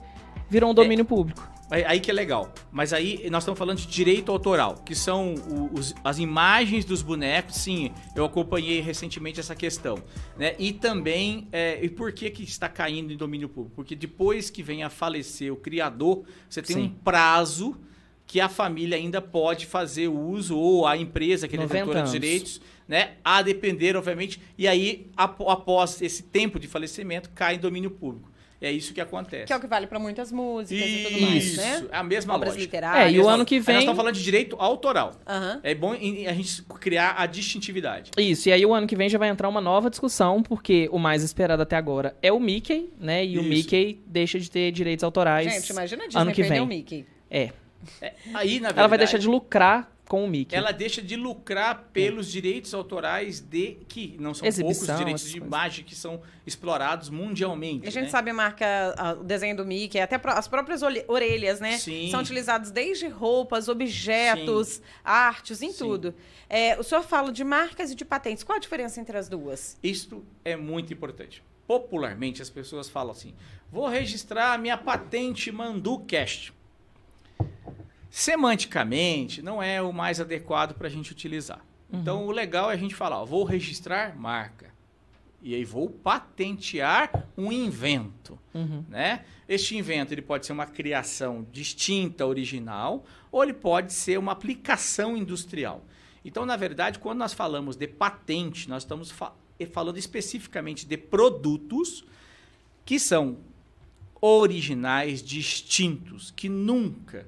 virou um domínio é. público. Aí que é legal. Mas aí nós estamos falando de direito autoral, que são os, as imagens dos bonecos. Sim, eu acompanhei recentemente essa questão. Né? E também, é, e por que, que está caindo em domínio público? Porque depois que vem a falecer o criador, você tem Sim. um prazo que a família ainda pode fazer uso, ou a empresa que é detentora dos direitos, né? A depender, obviamente. E aí, após esse tempo de falecimento, cai em domínio público. É isso que acontece. Que é o que vale para muitas músicas isso, e tudo mais, né? Isso, é a mesma Obras lógica. literárias. É, e o ano que vem... Aí nós estamos falando de direito autoral. Uhum. É bom a gente criar a distintividade. Isso, e aí o ano que vem já vai entrar uma nova discussão, porque o mais esperado até agora é o Mickey, né? E isso. o Mickey deixa de ter direitos autorais Gente, imagina a Disney ano que vem. o Mickey. É. é aí, na verdade... Ela vai deixar de lucrar com o Mickey. Ela deixa de lucrar pelos é. direitos autorais de que não são Exibição, poucos direitos de imagem que são explorados mundialmente. A gente né? sabe a marca, o desenho do Mickey, até as próprias orelhas, né? Sim. São utilizados desde roupas, objetos, Sim. artes, em Sim. tudo. É, o senhor fala de marcas e de patentes. Qual a diferença entre as duas? Isto é muito importante. Popularmente as pessoas falam assim: vou registrar a minha patente ManduCast semanticamente não é o mais adequado para a gente utilizar. Uhum. Então, o legal é a gente falar, ó, vou registrar marca. E aí vou patentear um invento, uhum. né? Este invento ele pode ser uma criação distinta, original, ou ele pode ser uma aplicação industrial. Então, na verdade, quando nós falamos de patente, nós estamos fa falando especificamente de produtos que são originais, distintos, que nunca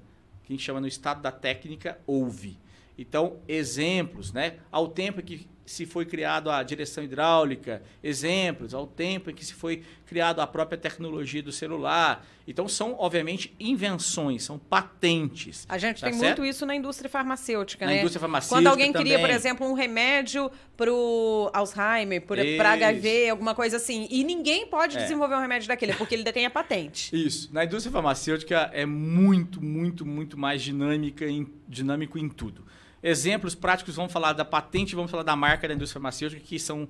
que a gente chama no estado da técnica, houve. Então, exemplos, né? Ao tempo que se foi criado a direção hidráulica, exemplos, ao tempo em que se foi criado a própria tecnologia do celular. Então são, obviamente, invenções, são patentes. A gente tá tem certo? muito isso na indústria farmacêutica, Na né? indústria farmacêutica Quando alguém queria, por também. exemplo, um remédio pro Alzheimer, para. HIV, alguma coisa assim, e ninguém pode É. desenvolver um remédio daquele, porque ele detém a patente. Isso. Na indústria farmacêutica é muito, muito, muito mais dinâmica em, dinâmico em tudo. Exemplos práticos, vamos falar da patente, vamos falar da marca da indústria farmacêutica, que são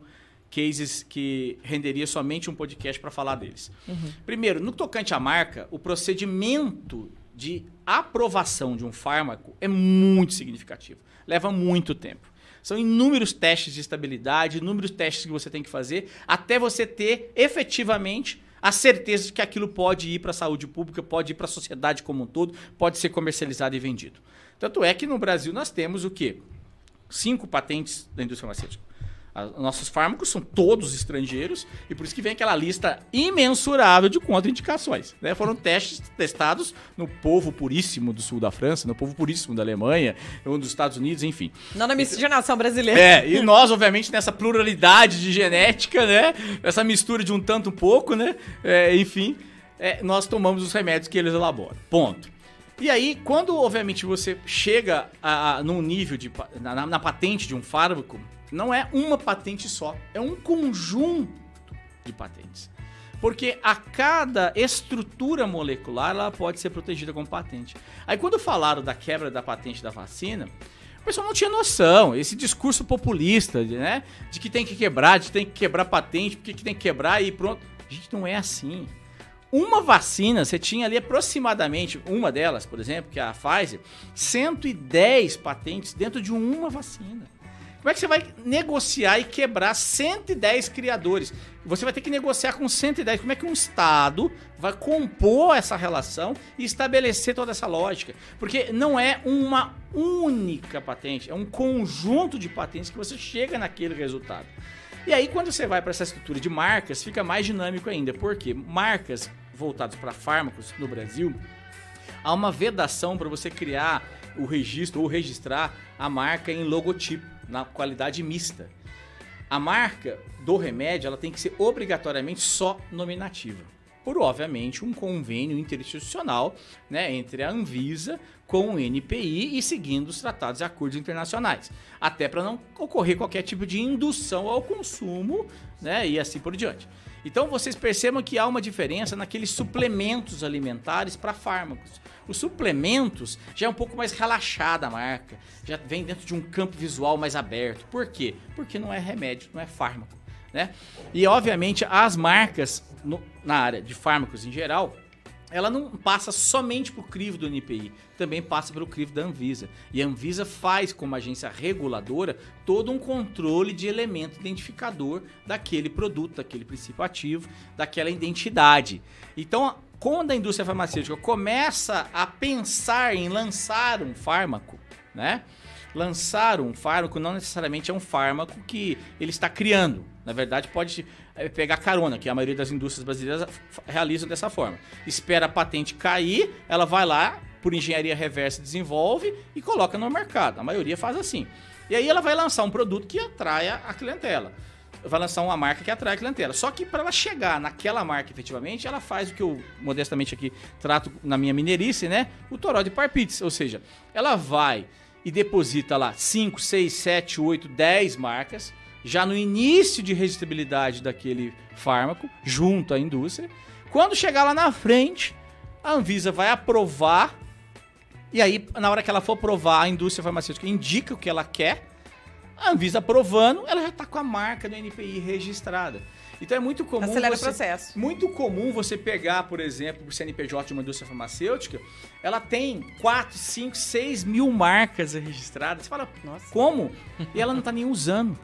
cases que renderia somente um podcast para falar deles. Primeiro, no tocante à marca, o procedimento de aprovação de um fármaco é muito significativo. Leva muito tempo. São inúmeros testes de estabilidade, inúmeros testes que você tem que fazer, até você ter efetivamente a certeza de que aquilo pode ir para a saúde pública, pode ir para a sociedade como um todo, pode ser comercializado e vendido. Tanto é que no Brasil nós temos o quê? Cinco patentes da indústria farmacêutica. A- Nossos fármacos são todos estrangeiros e por isso que vem aquela lista imensurável de contraindicações. Né? Foram testes testados no povo puríssimo do sul da França, no povo puríssimo da Alemanha, um dos Estados Unidos, enfim. Não na miscigenação brasileira. É, e nós, obviamente, nessa pluralidade de genética, né? Essa mistura de um tanto um pouco, né? É, enfim, é, nós tomamos os remédios que eles elaboram. Ponto. E aí, quando, obviamente, você chega a, a- num nível de. Na, na- patente de um fármaco, não é uma patente só, é um conjunto de patentes. Porque a cada estrutura molecular ela pode ser protegida com patente. Aí quando falaram da quebra da patente da vacina, o pessoal não tinha noção. Esse discurso populista, né? De que tem que quebrar, de que tem que quebrar patente, porque que tem que quebrar e pronto. Gente, não é assim. Uma vacina, você tinha ali aproximadamente, uma delas, por exemplo, que é a Pfizer, 110 patentes dentro de uma vacina. Como é que você vai negociar e quebrar 110 criadores? Você vai ter que negociar com 110. Como é que um Estado vai compor essa relação e estabelecer toda essa lógica? Porque não é uma única patente, é um conjunto de patentes que você chega naquele resultado. E aí, quando você vai para essa estrutura de marcas, fica mais dinâmico ainda. Porque marcas voltadas para fármacos no Brasil, há uma vedação para você criar o registro ou registrar a marca em logotipo, na qualidade mista. A marca do remédio ela tem que ser obrigatoriamente só nominativa. Por, obviamente, um convênio interinstitucional né, entre a Anvisa com o NPI e seguindo os tratados e acordos internacionais. Até para não ocorrer qualquer tipo de indução ao consumo né, e assim por diante. Então vocês percebam que há uma diferença naqueles suplementos alimentares para fármacos. Os suplementos já é um pouco mais relaxada a marca, já vem dentro de um campo visual mais aberto. Por quê? Porque não é remédio, não é fármaco. Né? E obviamente as marcas no- na área de fármacos em geral, ela não passa somente por crivo do NPI, também passa pelo crivo da Anvisa. E a Anvisa faz, como agência reguladora, todo um controle de elemento identificador daquele produto, daquele princípio ativo, daquela identidade. Então, quando a indústria farmacêutica começa a pensar em lançar um fármaco, né? Lançar um fármaco não necessariamente é um fármaco que ele está criando. Na verdade, pode eh, pegar carona, que a maioria das indústrias brasileiras realizam dessa forma. Espera a patente cair, ela vai lá, por engenharia reversa, desenvolve e coloca no mercado. A maioria faz assim. E aí ela vai lançar um produto que atraia a clientela. Vai lançar uma marca que atrai a clientela. Só que para ela chegar naquela marca efetivamente, ela faz o que eu modestamente aqui trato na minha mineirice, né? O toró de parpites. Ou seja, ela vai e deposita lá 5, 6, 7, 8, 10 marcas, já no início de registrabilidade daquele fármaco, junto à indústria. Quando chegar lá na frente, a Anvisa vai aprovar. E aí, na hora que ela for aprovar, a indústria farmacêutica indica o que ela quer. A Anvisa aprovando, ela já está com a marca do NPI registrada. Então é muito comum. Acelera o você- processo. muito comum você pegar, por exemplo, o CNPJ de uma indústria farmacêutica, ela tem 4, 5, 6 mil marcas registradas. Você fala, Nossa. como? E ela não tá nem usando.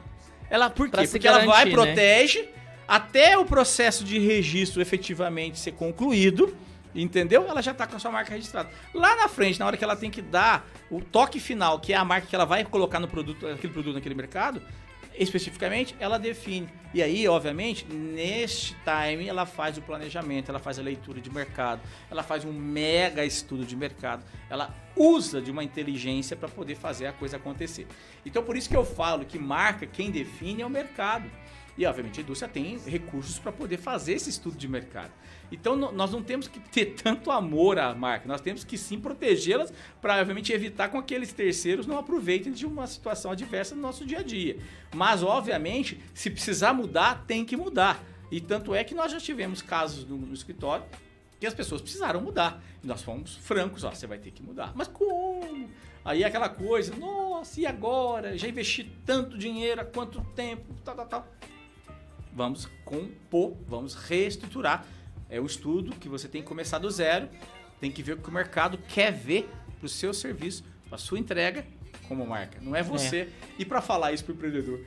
Ela, por quê? Porque ela vai, garantir, né? protege, até o processo de registro efetivamente ser concluído, entendeu? Ela já tá com a sua marca registrada. Lá na frente, na hora que ela tem que dar o toque final, que é a marca que ela vai colocar no produto, aquele produto naquele mercado, especificamente, ela define. E aí, obviamente, neste time, ela faz o planejamento, ela faz a leitura de mercado, ela faz um mega estudo de mercado, ela usa de uma inteligência para poder fazer a coisa acontecer. Então, por isso que eu falo que marca, quem define é o mercado. E, obviamente, a indústria tem recursos para poder fazer esse estudo de mercado. Então, nós não temos que ter tanto amor à marca, nós temos que sim protegê-las para, obviamente, evitar com que aqueles terceiros não aproveitem de uma situação adversa no nosso dia a dia. Mas, obviamente, se precisar mudar, tem que mudar. E tanto é que nós já tivemos casos no, no escritório que as pessoas precisaram mudar. E nós fomos francos, ó, você vai ter que mudar. Mas como? Aí aquela coisa, nossa, e agora? Já investi tanto dinheiro há quanto tempo? Tal, tal, tal vamos compor, vamos reestruturar. É o estudo que você tem que começar do zero, tem que ver o que o mercado quer ver para o seu serviço, para a sua entrega como marca. Não é você. É. E para falar isso para o empreendedor,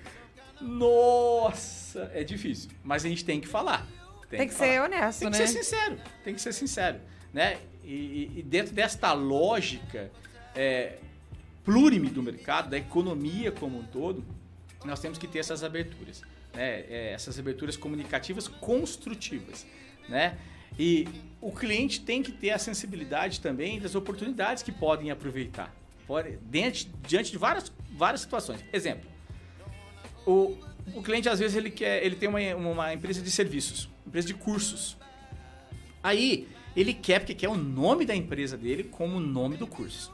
nossa, é difícil. Mas a gente tem que falar. Tem, tem que, que ser honesto, tem né? Tem que ser sincero. Tem que ser sincero. Né? E, e dentro desta lógica é, plurime do mercado, da economia como um todo, nós temos que ter essas aberturas né, é, essas aberturas comunicativas construtivas, né? E o cliente tem que ter a sensibilidade também das oportunidades que podem aproveitar, pode, diante, diante de várias, várias situações. Exemplo, o, o cliente às vezes ele quer, ele tem uma, uma empresa de serviços, empresa de cursos. Aí ele quer porque quer o nome da empresa dele como o nome do curso.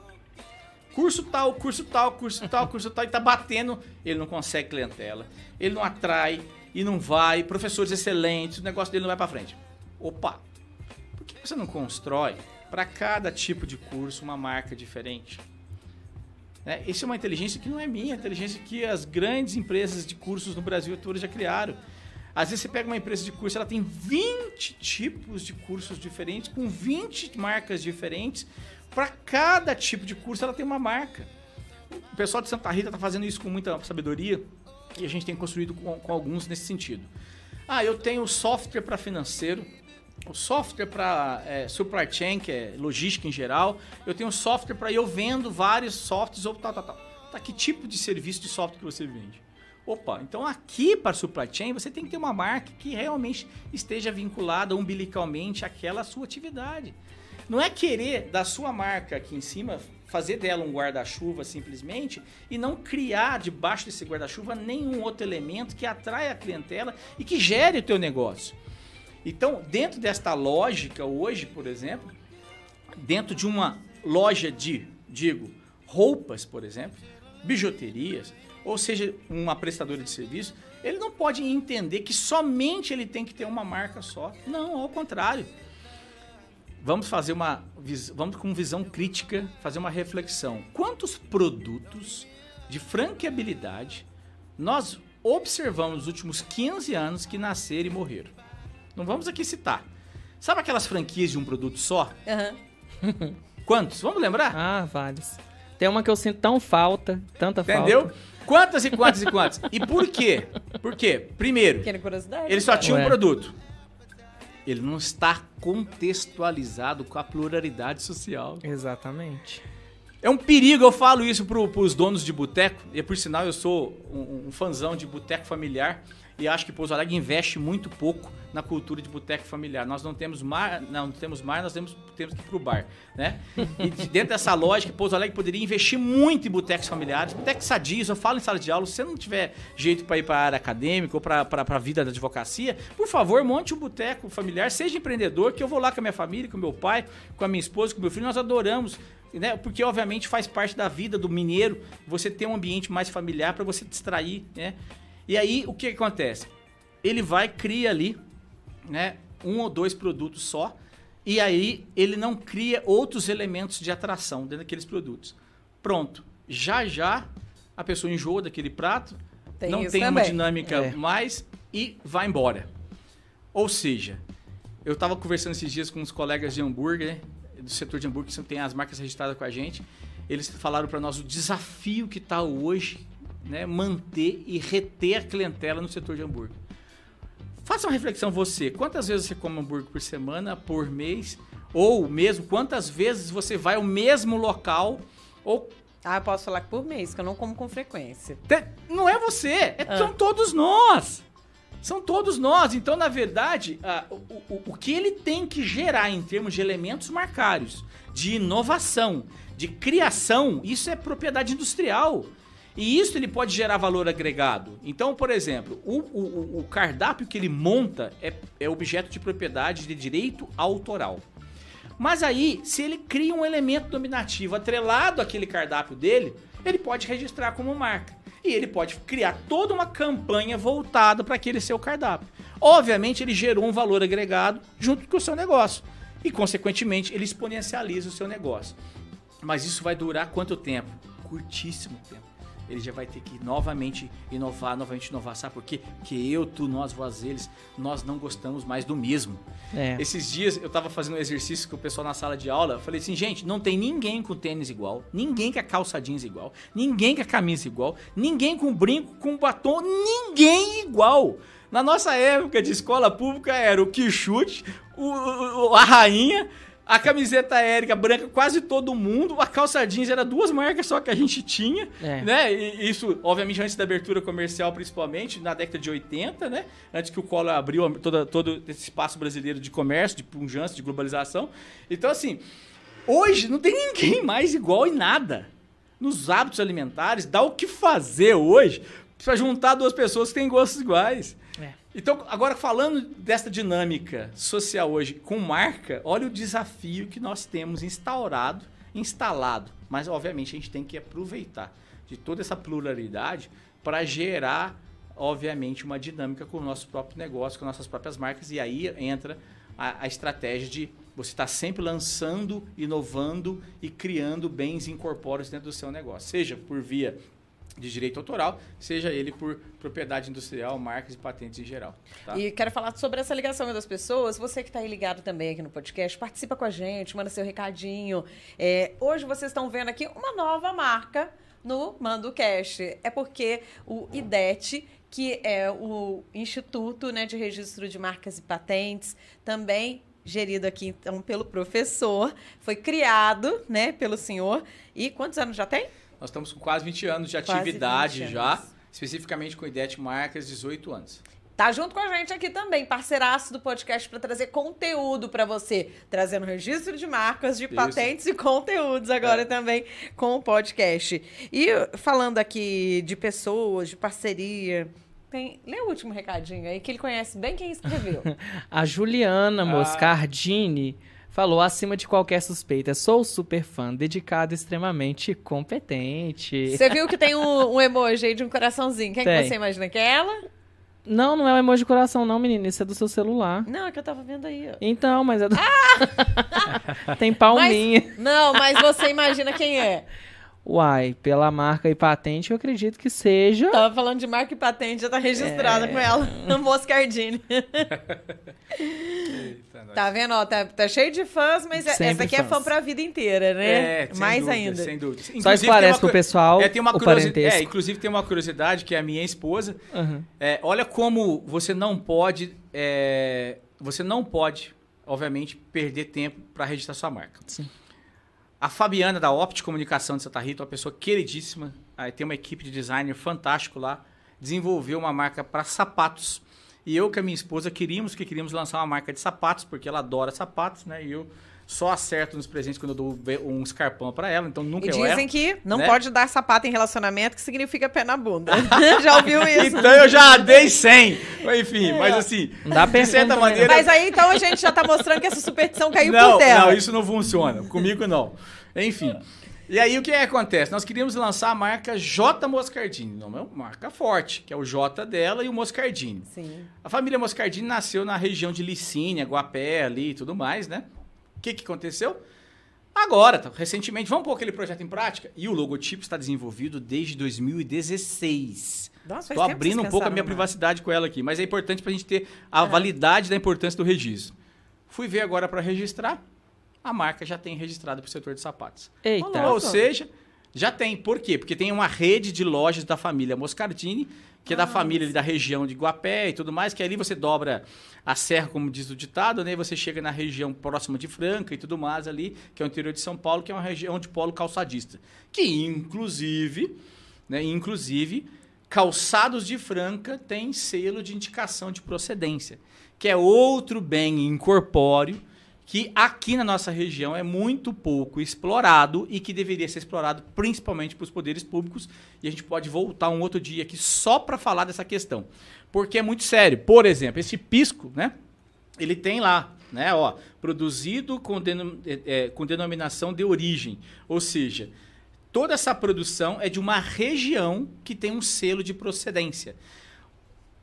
Curso tal, curso tal, curso tal, curso tal, e tá batendo, ele não consegue clientela, ele não atrai e não vai, professores excelentes, o negócio dele não vai para frente. Opa, por que você não constrói para cada tipo de curso uma marca diferente? Né? Isso é uma inteligência que não é minha, é inteligência que as grandes empresas de cursos no Brasil todas já criaram. Às vezes você pega uma empresa de curso, ela tem 20 tipos de cursos diferentes, com 20 marcas diferentes, para cada tipo de curso ela tem uma marca. O pessoal de Santa Rita está fazendo isso com muita sabedoria e a gente tem construído com, com alguns nesse sentido. Ah, eu tenho software para financeiro, o software para é, supply chain, que é logística em geral. Eu tenho software para eu vendo vários softwares ou tal, tal, tal. Tá, que tipo de serviço de software que você vende? Opa, então aqui para supply chain você tem que ter uma marca que realmente esteja vinculada umbilicalmente àquela sua atividade. Não é querer da sua marca aqui em cima fazer dela um guarda-chuva simplesmente e não criar debaixo desse guarda-chuva nenhum outro elemento que atraia a clientela e que gere o teu negócio. Então, dentro desta lógica hoje, por exemplo, dentro de uma loja de, digo, roupas, por exemplo, bijuterias, ou seja, uma prestadora de serviço, ele não pode entender que somente ele tem que ter uma marca só. Não, ao contrário vamos fazer uma vamos com visão crítica fazer uma reflexão. Quantos produtos de franqueabilidade nós observamos nos últimos 15 anos que nasceram e morreram? Não vamos aqui citar. Sabe aquelas franquias de um produto só? Uhum. Quantos? Vamos lembrar? Ah, vários. Tem uma que eu sinto tão falta, tanta Entendeu? falta. Entendeu? Quantas e quantas e quantas? E por quê? Por quê? Primeiro, ele só tinha um produto ele não está contextualizado com a pluralidade social. Exatamente. É um perigo, eu falo isso para os donos de boteco, e por sinal eu sou um, um fãzão de boteco familiar, e acho que Pouso Alegre investe muito pouco na cultura de boteco familiar. Nós não temos mar, não temos mar, nós temos, temos que ir pro bar, né? E dentro dessa lógica, Pouso Alegre poderia investir muito em botecos familiares, botecos sadios. Eu falo em sala de aula, se você não tiver jeito para ir para a área acadêmica ou para a vida da advocacia, por favor, monte um boteco familiar, seja empreendedor, que eu vou lá com a minha família, com meu pai, com a minha esposa, com meu filho, nós adoramos né? Porque obviamente faz parte da vida do mineiro você ter um ambiente mais familiar para você distrair, né? E aí, o que, acontece? Ele vai, cria ali, né, um ou dois produtos só, e aí ele não cria outros elementos de atração dentro daqueles produtos. Pronto. Já já a pessoa enjoa daquele prato, tem não tem também. uma dinâmica é. mais e vai embora. Ou seja, eu estava conversando esses dias com uns colegas de hambúrguer, do setor de hambúrguer, que tem as marcas registradas com a gente. Eles falaram para nós o desafio que está hoje né, manter e reter a clientela no setor de hambúrguer. Faça uma reflexão você. Quantas vezes você come hambúrguer por semana, por mês? Ou mesmo, quantas vezes você vai ao mesmo local? Ou Ah, eu posso falar que por mês, que eu não como com frequência. Não é você, é- Ah. são todos nós. São todos nós. Então, na verdade, o, o- o que ele tem que gerar em termos de elementos marcários, de inovação, de criação, isso é propriedade industrial. E isso ele pode gerar valor agregado. Então, por exemplo, o, o- o- cardápio que ele monta é, é objeto de propriedade de direito autoral. Mas aí, se ele cria um elemento dominativo atrelado àquele cardápio dele, ele pode registrar como marca. E ele pode criar toda uma campanha voltada para aquele seu cardápio. Obviamente, ele gerou um valor agregado junto com o seu negócio. E, consequentemente, ele exponencializa o seu negócio. Mas isso vai durar quanto tempo? Curtíssimo tempo. Ele já vai ter que novamente inovar, novamente inovar. Sabe por quê? Porque eu, tu, nós, vós, eles, nós não gostamos mais do mesmo. É. Esses dias eu tava fazendo um exercício com o pessoal na sala de aula. Eu falei assim, gente, não tem ninguém com tênis igual, ninguém com a calça jeans igual, ninguém com a camisa igual, ninguém com brinco, com batom, ninguém igual. Na nossa época de escola pública era o quichute, o, o- a rainha, a camiseta aérea branca, quase todo mundo, a calça jeans era duas marcas só que a gente tinha, É. né? E isso, obviamente, antes da abertura comercial, principalmente, na década de 80, né? Antes que o Collor abriu toda, todo esse espaço brasileiro de comércio, de punjança, de globalização. Então, assim, hoje não tem ninguém mais igual em nada. Nos hábitos alimentares, dá o que fazer hoje para juntar duas pessoas que têm gostos iguais. Então, agora falando dessa dinâmica social hoje com marca, olha o desafio que nós temos instaurado, instalado. Mas, obviamente, a gente tem que aproveitar de toda essa pluralidade para gerar, obviamente, uma dinâmica com o nosso próprio negócio, com nossas próprias marcas. E aí entra a, a estratégia de você estar sempre lançando, inovando e criando bens incorpóreos dentro do seu negócio. Seja por via de direito autoral, seja ele por propriedade industrial, marcas e patentes em geral. tá? E quero falar sobre essa ligação das pessoas. Você que está aí ligado também aqui no podcast, participa com a gente, manda seu recadinho. É, hoje vocês estão vendo aqui uma nova marca no Mando Cash. É porque o IDET, que é o Instituto né, de Registro de Marcas e Patentes, também gerido aqui então pelo professor, foi criado né, pelo senhor. E quantos anos já tem? Nós estamos com quase 20 anos de Quase atividade 20 já, especificamente com IDET Marcas, 18 anos. Tá junto com a gente aqui também, parceiraço do podcast para trazer conteúdo para você, trazendo registro de marcas, de Isso. patentes e conteúdos agora É. também com o podcast. E falando aqui de pessoas, de parceria, tem, lê o último recadinho aí que ele conhece bem quem escreveu. A Juliana Ah. Falou acima de qualquer suspeita. Sou super fã, dedicado, extremamente competente. Você viu que tem um, um emoji aí de um coraçãozinho. Quem que Tem. você imagina que é ela? Não, não é um emoji de coração, não, menina. Isso é do seu celular. Não, é que eu tava vendo aí. ó. Então, mas é do... Tem palminha. Mas, não, mas você imagina quem é. Uai, pela marca e patente, eu acredito que seja. Tava falando de marca e patente, já tá registrada É. com ela, no Moscardini. Tá vendo? Ó, tá, tá cheio de fãs, mas é- essa Sempre aqui é fã fãs. pra vida inteira, né? É, sem Mais dúvida, ainda. Sem dúvida. Só Inclusive, esclarece tem uma pro pessoal É, tem uma curiosidade. É, inclusive tem uma curiosidade que é a minha esposa. Aham. É, olha como você não pode. é, você não pode, obviamente, perder tempo para registrar sua marca. Sim. A Fabiana da Opt Comunicação de Santa Rita, uma pessoa queridíssima, aí tem uma equipe de designer fantástico lá, desenvolveu uma marca para sapatos. E eu com a minha esposa queríamos que queríamos lançar uma marca de sapatos, porque ela adora sapatos, né? E eu só acerto nos presentes quando eu dou um escarpão para ela, então nunca E eu dizem erro. que não né? pode dar sapato em relacionamento, que significa pé na bunda. Já ouviu isso? Então eu já dei 100. Enfim, mas assim, dá de certa também, maneira. Mas aí então a gente já tá mostrando que essa superstição caiu não, por terra. não, isso não funciona. Comigo não. Enfim. E aí o que acontece? Nós queríamos lançar a marca J Moscardini, não é uma marca forte, que é o J dela e o Moscardini. Sim. A família Moscardini nasceu na região de Licínia, Guapé ali e tudo mais, né? O que, que aconteceu? Agora, tá, recentemente, vamos pôr aquele projeto em prática? E o logotipo está desenvolvido desde 2016. Nossa, Estou abrindo um pouco a minha privacidade com ela aqui, mas é importante para a gente ter a validade da importância do registro. Fui ver agora para registrar, a marca já tem registrado para o setor de sapatos. Eita. Olá. Ou seja, Já tem. Por quê? Porque tem uma rede de lojas da família Moscardini, que é da Ah, família ali da região de Guapé e tudo mais, que ali você dobra a serra, como diz o ditado, né? E você chega na região próxima de Franca e tudo mais ali, que é o interior de São Paulo, que é uma região de polo calçadista. Que, inclusive, né? Inclusive, calçados de Franca tem selo de indicação de procedência, que é outro bem incorpóreo que aqui na nossa região é muito pouco explorado e que deveria ser explorado principalmente para os poderes públicos. E a gente pode voltar um outro dia aqui só para falar dessa questão, porque é muito sério. Por exemplo, esse pisco, né? Ele tem lá, né? Ó, produzido com, denom é, é, com denominação de origem, ou seja, toda essa produção é de uma região que tem um selo de procedência.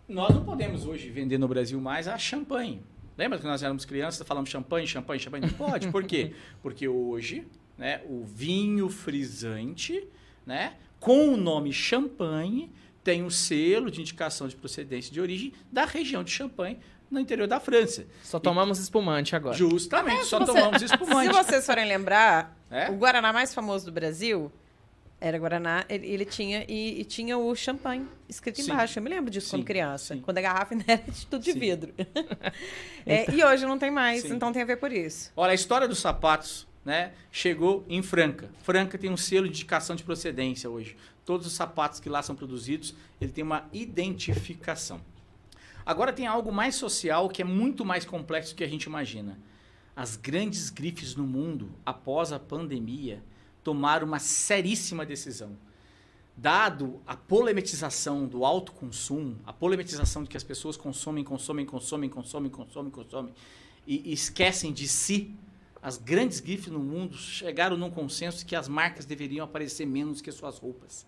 Nós não podemos hoje vender no Brasil mais a champanhe. Lembra que nós éramos crianças, falamos champanhe, champanhe, champanhe? Não pode. Por quê? Porque hoje, né, o vinho frisante, né, com o nome champanhe, tem um selo de indicação de procedência de origem da região de Champagne, no interior da França. Só tomamos espumante agora. Justamente, só Se você- tomamos Se espumante. vocês forem lembrar, É? o Guaraná mais famoso do Brasil era Guaraná, ele, ele tinha e, e tinha o champanhe escrito Sim. embaixo. Eu me lembro disso Sim, quando criança, sim. quando a garrafa ainda era de tudo de vidro. É, e hoje não tem mais, então tem a ver por isso. Olha, a história dos sapatos, né, chegou em Franca. Franca tem um selo de indicação de procedência hoje. Todos os sapatos que lá são produzidos, ele tem uma identificação. Agora tem algo mais social que é muito mais complexo do que a gente imagina. As grandes grifes no mundo, após a pandemia, tomaram uma seríssima decisão. Dado a polemetização do alto consumo, a polemetização de que as pessoas consomem, consomem, consomem, consomem, consomem, consomem e, e esquecem de si, as grandes grifes no mundo chegaram num consenso que as marcas deveriam aparecer menos que suas roupas.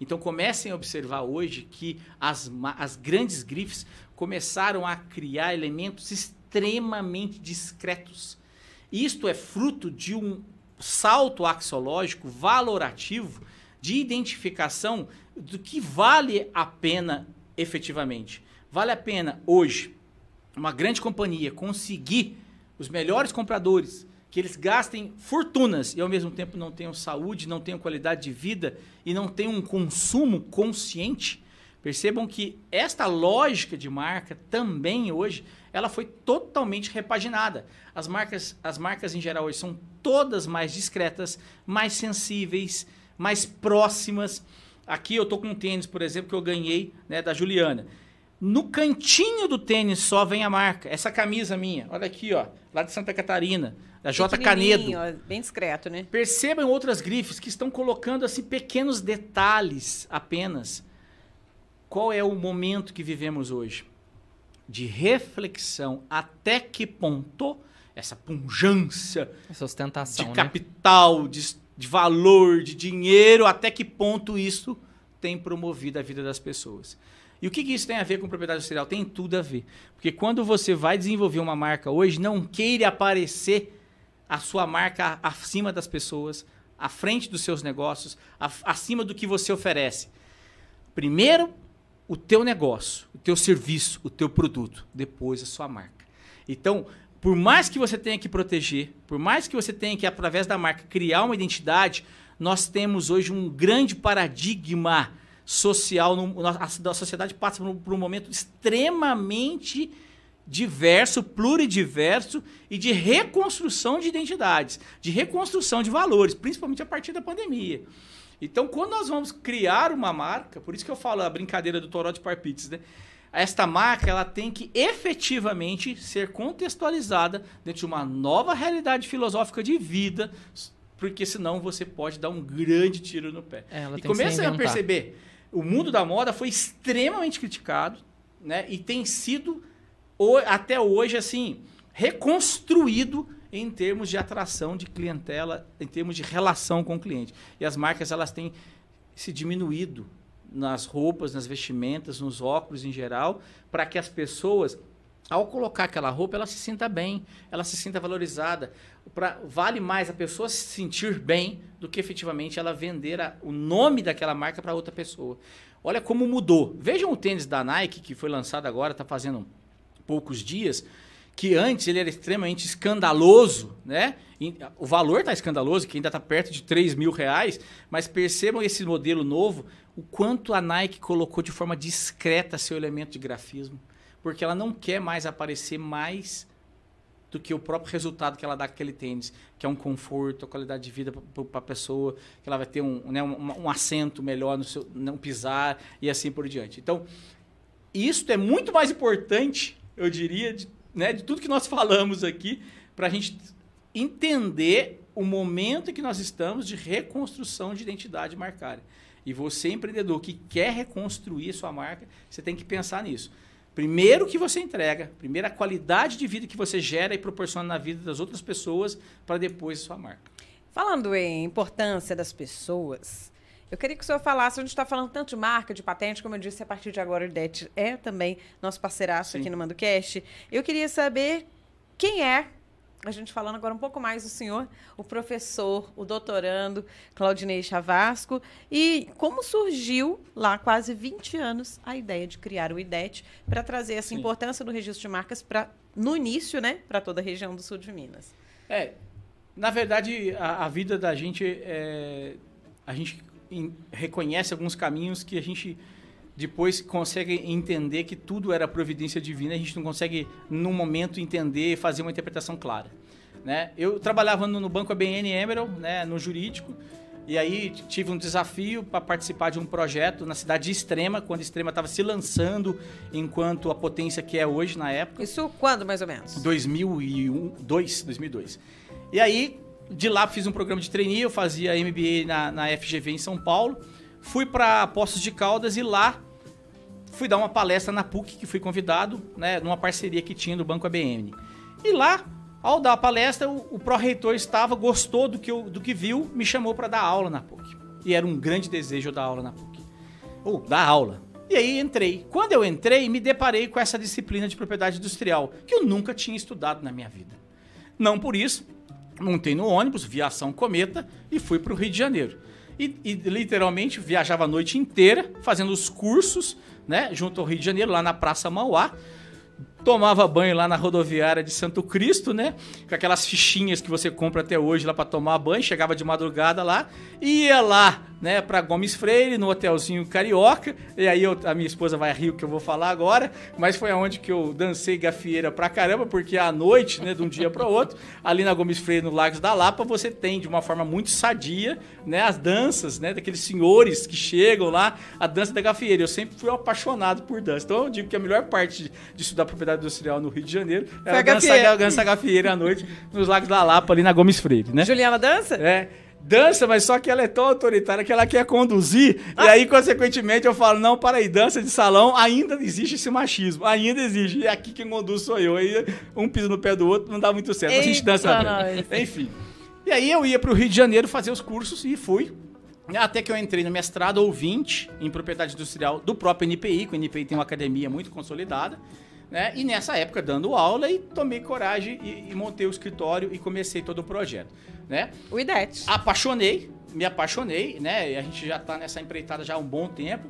Então comecem a observar hoje que as, as grandes grifes começaram a criar elementos extremamente discretos. Isto é fruto de um salto axiológico valorativo de identificação do que vale a pena efetivamente. Vale a pena hoje uma grande companhia conseguir os melhores compradores, que eles gastem fortunas e ao mesmo tempo não tenham saúde, não tenham qualidade de vida e não tenham um consumo consciente. Percebam que esta lógica de marca também hoje ela foi totalmente repaginada. As marcas, as marcas em geral hoje são todas mais discretas, mais sensíveis, mais próximas. Aqui eu tô com um tênis, por exemplo, que eu ganhei né, da Juliana. No cantinho do tênis só vem a marca. Essa camisa minha, olha aqui, ó, lá de Santa Catarina, da J Canedo. Bem discreto, né? Percebam outras grifes que estão colocando assim pequenos detalhes apenas. Qual é o momento que vivemos hoje? De reflexão até que ponto essa punjância Essa ostentação, de né? capital, de, de valor, de dinheiro, até que ponto isso tem promovido a vida das pessoas. E o que, que isso tem a ver com propriedade industrial? Tem tudo a ver. Porque quando você vai desenvolver uma marca hoje, não queira aparecer a sua marca acima das pessoas, à frente dos seus negócios, acima do que você oferece. Primeiro, o teu negócio, o teu serviço, o teu produto, depois a sua marca. Então, por mais que você tenha que proteger, por mais que você tenha que, através da marca, criar uma identidade, nós temos hoje um grande paradigma social. a, sociedade passa por um momento extremamente diverso, pluridiverso e de reconstrução de identidades, de reconstrução de valores, principalmente a partir da pandemia. Então, quando nós vamos criar uma marca, por isso que eu falo a brincadeira do Toró de Parpites, né? Esta marca ela tem que efetivamente ser contextualizada dentro de uma nova realidade filosófica de vida, porque senão você pode dar um grande tiro no pé. É, e começa a perceber, o mundo da moda foi extremamente criticado, né? E tem sido até hoje assim reconstruído em termos de atração de clientela, em termos de relação com o cliente. E as marcas elas têm se diminuído nas roupas, nas vestimentas, nos óculos em geral, para que as pessoas ao colocar aquela roupa, ela se sinta bem, ela se sinta valorizada. Pra, vale mais a pessoa se sentir bem do que efetivamente ela vender a- o nome daquela marca para outra pessoa. Olha como mudou. Vejam o tênis da Nike, que foi lançado agora, está fazendo poucos dias, que antes ele era extremamente escandaloso, né? O valor está escandaloso, que ainda está perto de 3 mil reais, mas percebam esse modelo novo, o quanto a Nike colocou de forma discreta seu elemento de grafismo. Porque ela não quer mais aparecer mais do que o próprio resultado que ela dá aquele tênis, que é um conforto, a qualidade de vida para a pessoa, que ela vai ter um, né, um, um, assento melhor, no seu, não pisar e assim por diante. Então, isso é muito mais importante, eu diria, de, né, de tudo que nós falamos aqui, para a gente entender o momento em que nós estamos de reconstrução de identidade marcária. E você, empreendedor que quer reconstruir sua marca, você tem que pensar nisso. Primeiro que você entrega, primeiro a qualidade de vida que você gera e proporciona na vida das outras pessoas, para depois a sua marca. Falando em importância das pessoas, eu queria que o senhor falasse, a gente está falando tanto de marca, de patente, como eu disse, a partir de agora o IDET é também nosso parceiraço Sim. aqui no MandoCast. Eu queria saber quem é a gente falando agora um pouco mais do senhor, o professor, o doutorando Claudinei Chavasco, e como surgiu lá quase 20 anos a ideia de criar o IDET para trazer essa Sim. importância do registro de marcas para no início, né, para toda a região do sul de Minas. É, na verdade, a, a vida da gente é, a gente reconhece alguns caminhos que a gente depois consegue entender que tudo era providência divina, a gente não consegue, no momento, entender e fazer uma interpretação clara. Né? Eu trabalhava no, Banco ABN Emerald, né, no jurídico, e aí tive um desafio para participar de um projeto na cidade de Extrema, quando Extrema estava se lançando enquanto a potência que é hoje na época. Isso quando, mais ou menos? 2001, 2002. E aí, de lá fiz um programa de trainee, eu fazia MBA na, na FGV em São Paulo, fui para Poços de Caldas e lá fui dar uma palestra na PUC, que fui convidado, né, numa parceria que tinha do Banco ABN. E lá, ao dar a palestra, o, o pró-reitor estava, gostou do que, eu, do que viu, me chamou para dar aula na PUC. E era um grande desejo dar aula na PUC. Ou dar aula. E aí entrei. Quando eu entrei, me deparei com essa disciplina de propriedade industrial, que eu nunca tinha estudado na minha vida. Não por isso, montei no ônibus, viação cometa, e fui para o Rio de Janeiro. E, e, literalmente viajava a noite inteira fazendo os cursos né, junto ao Rio de Janeiro, lá na Praça Mauá. Tomava banho lá na rodoviária de Santo Cristo, né? Com aquelas fichinhas que você compra até hoje lá para tomar banho. Chegava de madrugada lá, ia lá né, para Gomes Freire, no hotelzinho carioca. E aí eu, a minha esposa vai rir o que eu vou falar agora, mas foi aonde que eu dancei gafieira pra caramba, porque à noite, né, de um dia para outro, ali na Gomes Freire, no Lagos da Lapa, você tem de uma forma muito sadia, né, as danças, né, daqueles senhores que chegam lá, a dança da gafieira. Eu sempre fui apaixonado por dança. Então eu digo que a melhor parte de, de estudar propriedade industrial no Rio de Janeiro era a dança, dança gafieira à noite nos Lagos da Lapa, ali na Gomes Freire, né? Juliana dança? É dança, mas só que ela é tão autoritária que ela quer conduzir. Ah. E aí, consequentemente, eu falo: não, para aí, dança de salão, ainda existe esse machismo. Ainda existe. E aqui quem conduz sou eu. Aí um piso no pé do outro, não dá muito certo. Eita, a gente dança bem. Enfim. E aí eu ia para o Rio de Janeiro fazer os cursos e fui. Até que eu entrei no mestrado ouvinte em propriedade industrial do próprio NPI, que o NPI tem uma academia muito consolidada. Né? E nessa época dando aula e tomei coragem e, e montei o escritório e comecei todo o projeto né? O IDET. Apaixonei, me apaixonei, né? E a gente já está nessa empreitada já há um bom tempo.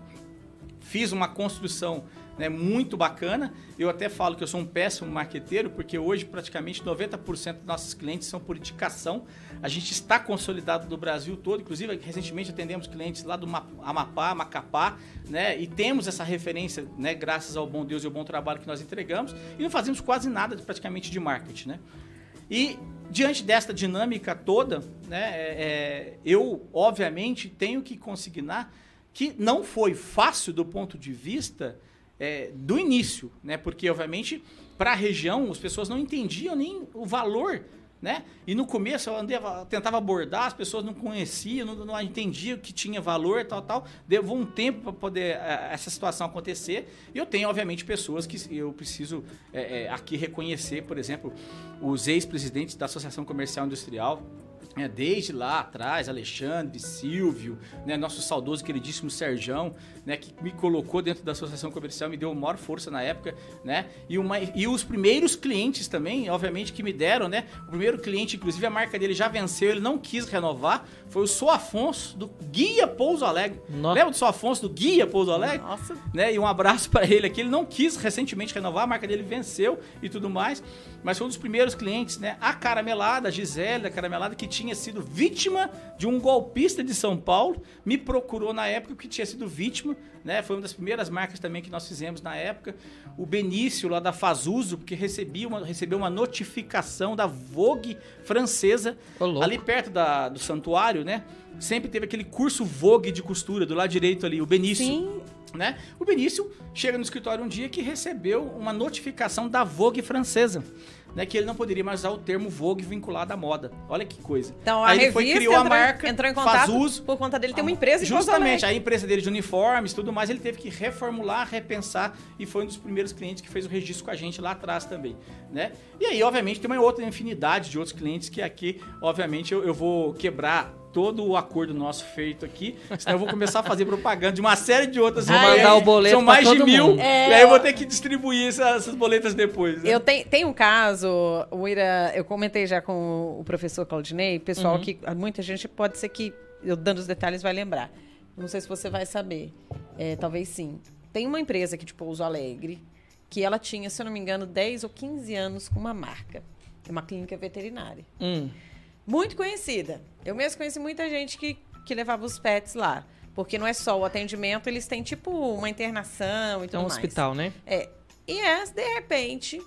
Fiz uma construção né, muito bacana. Eu até falo que eu sou um péssimo marqueteiro, porque hoje praticamente 90% dos nossos clientes são por indicação. A gente está consolidado no Brasil todo, inclusive recentemente atendemos clientes lá do Amapá, Macapá, né? E temos essa referência, né, graças ao bom Deus e ao bom trabalho que nós entregamos, e não fazemos quase nada praticamente de marketing, né? E diante desta dinâmica toda, né, é, é, eu, obviamente, tenho que consignar que não foi fácil do ponto de vista é, do início, né? Porque, obviamente, para a região, as pessoas não entendiam nem o valor né? E no começo eu andava, tentava abordar, as pessoas não conheciam, não, não entendiam que tinha valor, tal, tal. Levou um tempo para poder é, essa situação acontecer. E eu tenho, obviamente, pessoas que eu preciso é, é, aqui reconhecer, por exemplo, os ex-presidentes da Associação Comercial Industrial, É, desde lá atrás, Alexandre, Silvio, né, nosso saudoso queridíssimo Serjão, né, que me colocou dentro da associação comercial, me deu maior força na época, né? E, uma, e os primeiros clientes também, obviamente, que me deram, né? O primeiro cliente, inclusive, a marca dele já venceu, ele não quis renovar, foi o Sou Afonso, do Guia Pouso Alegre. Nossa. Lembra do Sou Afonso, do Guia Pouso Alegre? Nossa. né? E um abraço para ele aqui. Ele não quis recentemente renovar, a marca dele venceu e tudo mais. Mas foi um dos primeiros clientes, né? A Caramelada, a Gisele da Caramelada, que tinha sido vítima de um golpista de São Paulo, me procurou na época que tinha sido vítima, né? Foi uma das primeiras marcas também que nós fizemos na época. O Benício, lá da Fazuso, porque recebia uma, recebeu uma notificação da Vogue francesa, louco. ali perto da, do santuário, né? Sempre teve aquele curso Vogue de costura, do lado direito ali, o Benício Sim. Né? O Benício chega no escritório um dia que recebeu uma notificação da Vogue francesa, né? Que ele não poderia mais usar o termo Vogue vinculado à moda. Olha que coisa. Então a Aí ele foi, criou entrou, a marca, entrou em contato Fazuso, por conta dele ter uma empresa Justamente, a empresa dele de uniformes tudo mais, ele teve que reformular, repensar e foi um dos primeiros clientes que fez o registro com a gente lá atrás também, né? E aí, obviamente, tem uma outra infinidade de outros clientes que aqui, obviamente, eu, eu vou quebrar todo o acordo nosso feito aqui, senão eu vou começar a fazer propaganda de uma série de outras Vou mandar o boleto São mais de mil, mundo. É, e aí eu vou ter que distribuir essas, essas boletas depois. né? Eu tenho, tem um caso, o Ira, eu comentei já com o professor Claudinei, pessoal que muita gente pode ser que, eu dando os detalhes, vai lembrar. Não sei se você vai saber. É, talvez sim. Tem uma empresa aqui de Pouso Alegre que ela tinha, se eu não me engano, 10 ou 15 anos com uma marca. É uma clínica veterinária. Hum. Muito conhecida. Eu mesmo conheci muita gente que, que levava os pets lá. Porque não é só o atendimento, eles têm tipo uma internação e É tudo um mais. hospital, né? É. E é, de repente,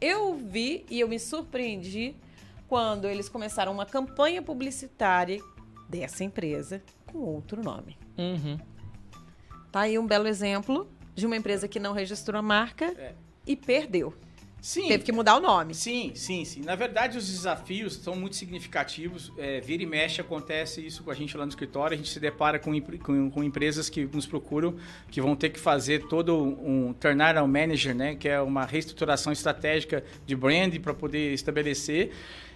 eu vi e eu me surpreendi quando eles começaram uma campanha publicitária dessa empresa com outro nome. Uhum. Tá aí um belo exemplo de uma empresa que não registrou a marca É. e perdeu. Sim, Teve que mudar o nome. Sim, sim, sim. Na verdade, os desafios são muito significativos. É, vira e mexe acontece isso com a gente lá no escritório. A gente se depara com, com, com empresas que nos procuram, que vão ter que fazer todo um turnaround manager, né? Que é uma reestruturação estratégica de brand para poder estabelecer.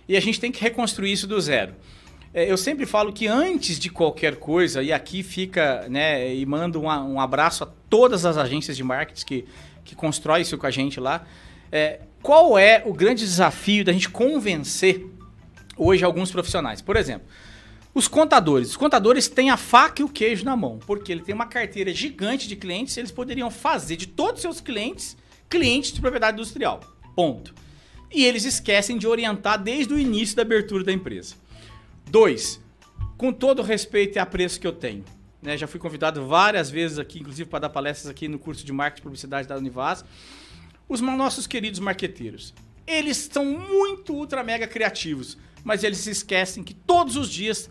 E a gente tem que reconstruir isso do zero. É, eu sempre falo que antes de qualquer coisa, e aqui fica, né, e mando um, um abraço a todas as agências de marketing que, que constroem isso com a gente lá. É, qual é o grande desafio da gente convencer hoje alguns profissionais? Por exemplo, os contadores. Os contadores têm a faca e o queijo na mão, porque ele tem uma carteira gigante de clientes, eles poderiam fazer de todos os seus clientes clientes de propriedade industrial. Ponto. E eles esquecem de orientar desde o início da abertura da empresa. Dois, com todo o respeito e apreço que eu tenho, né, já fui convidado várias vezes aqui, inclusive para dar palestras aqui no curso de marketing e publicidade da Univas. Os nossos queridos marqueteiros, eles são muito ultra mega criativos, mas eles se esquecem que todos os dias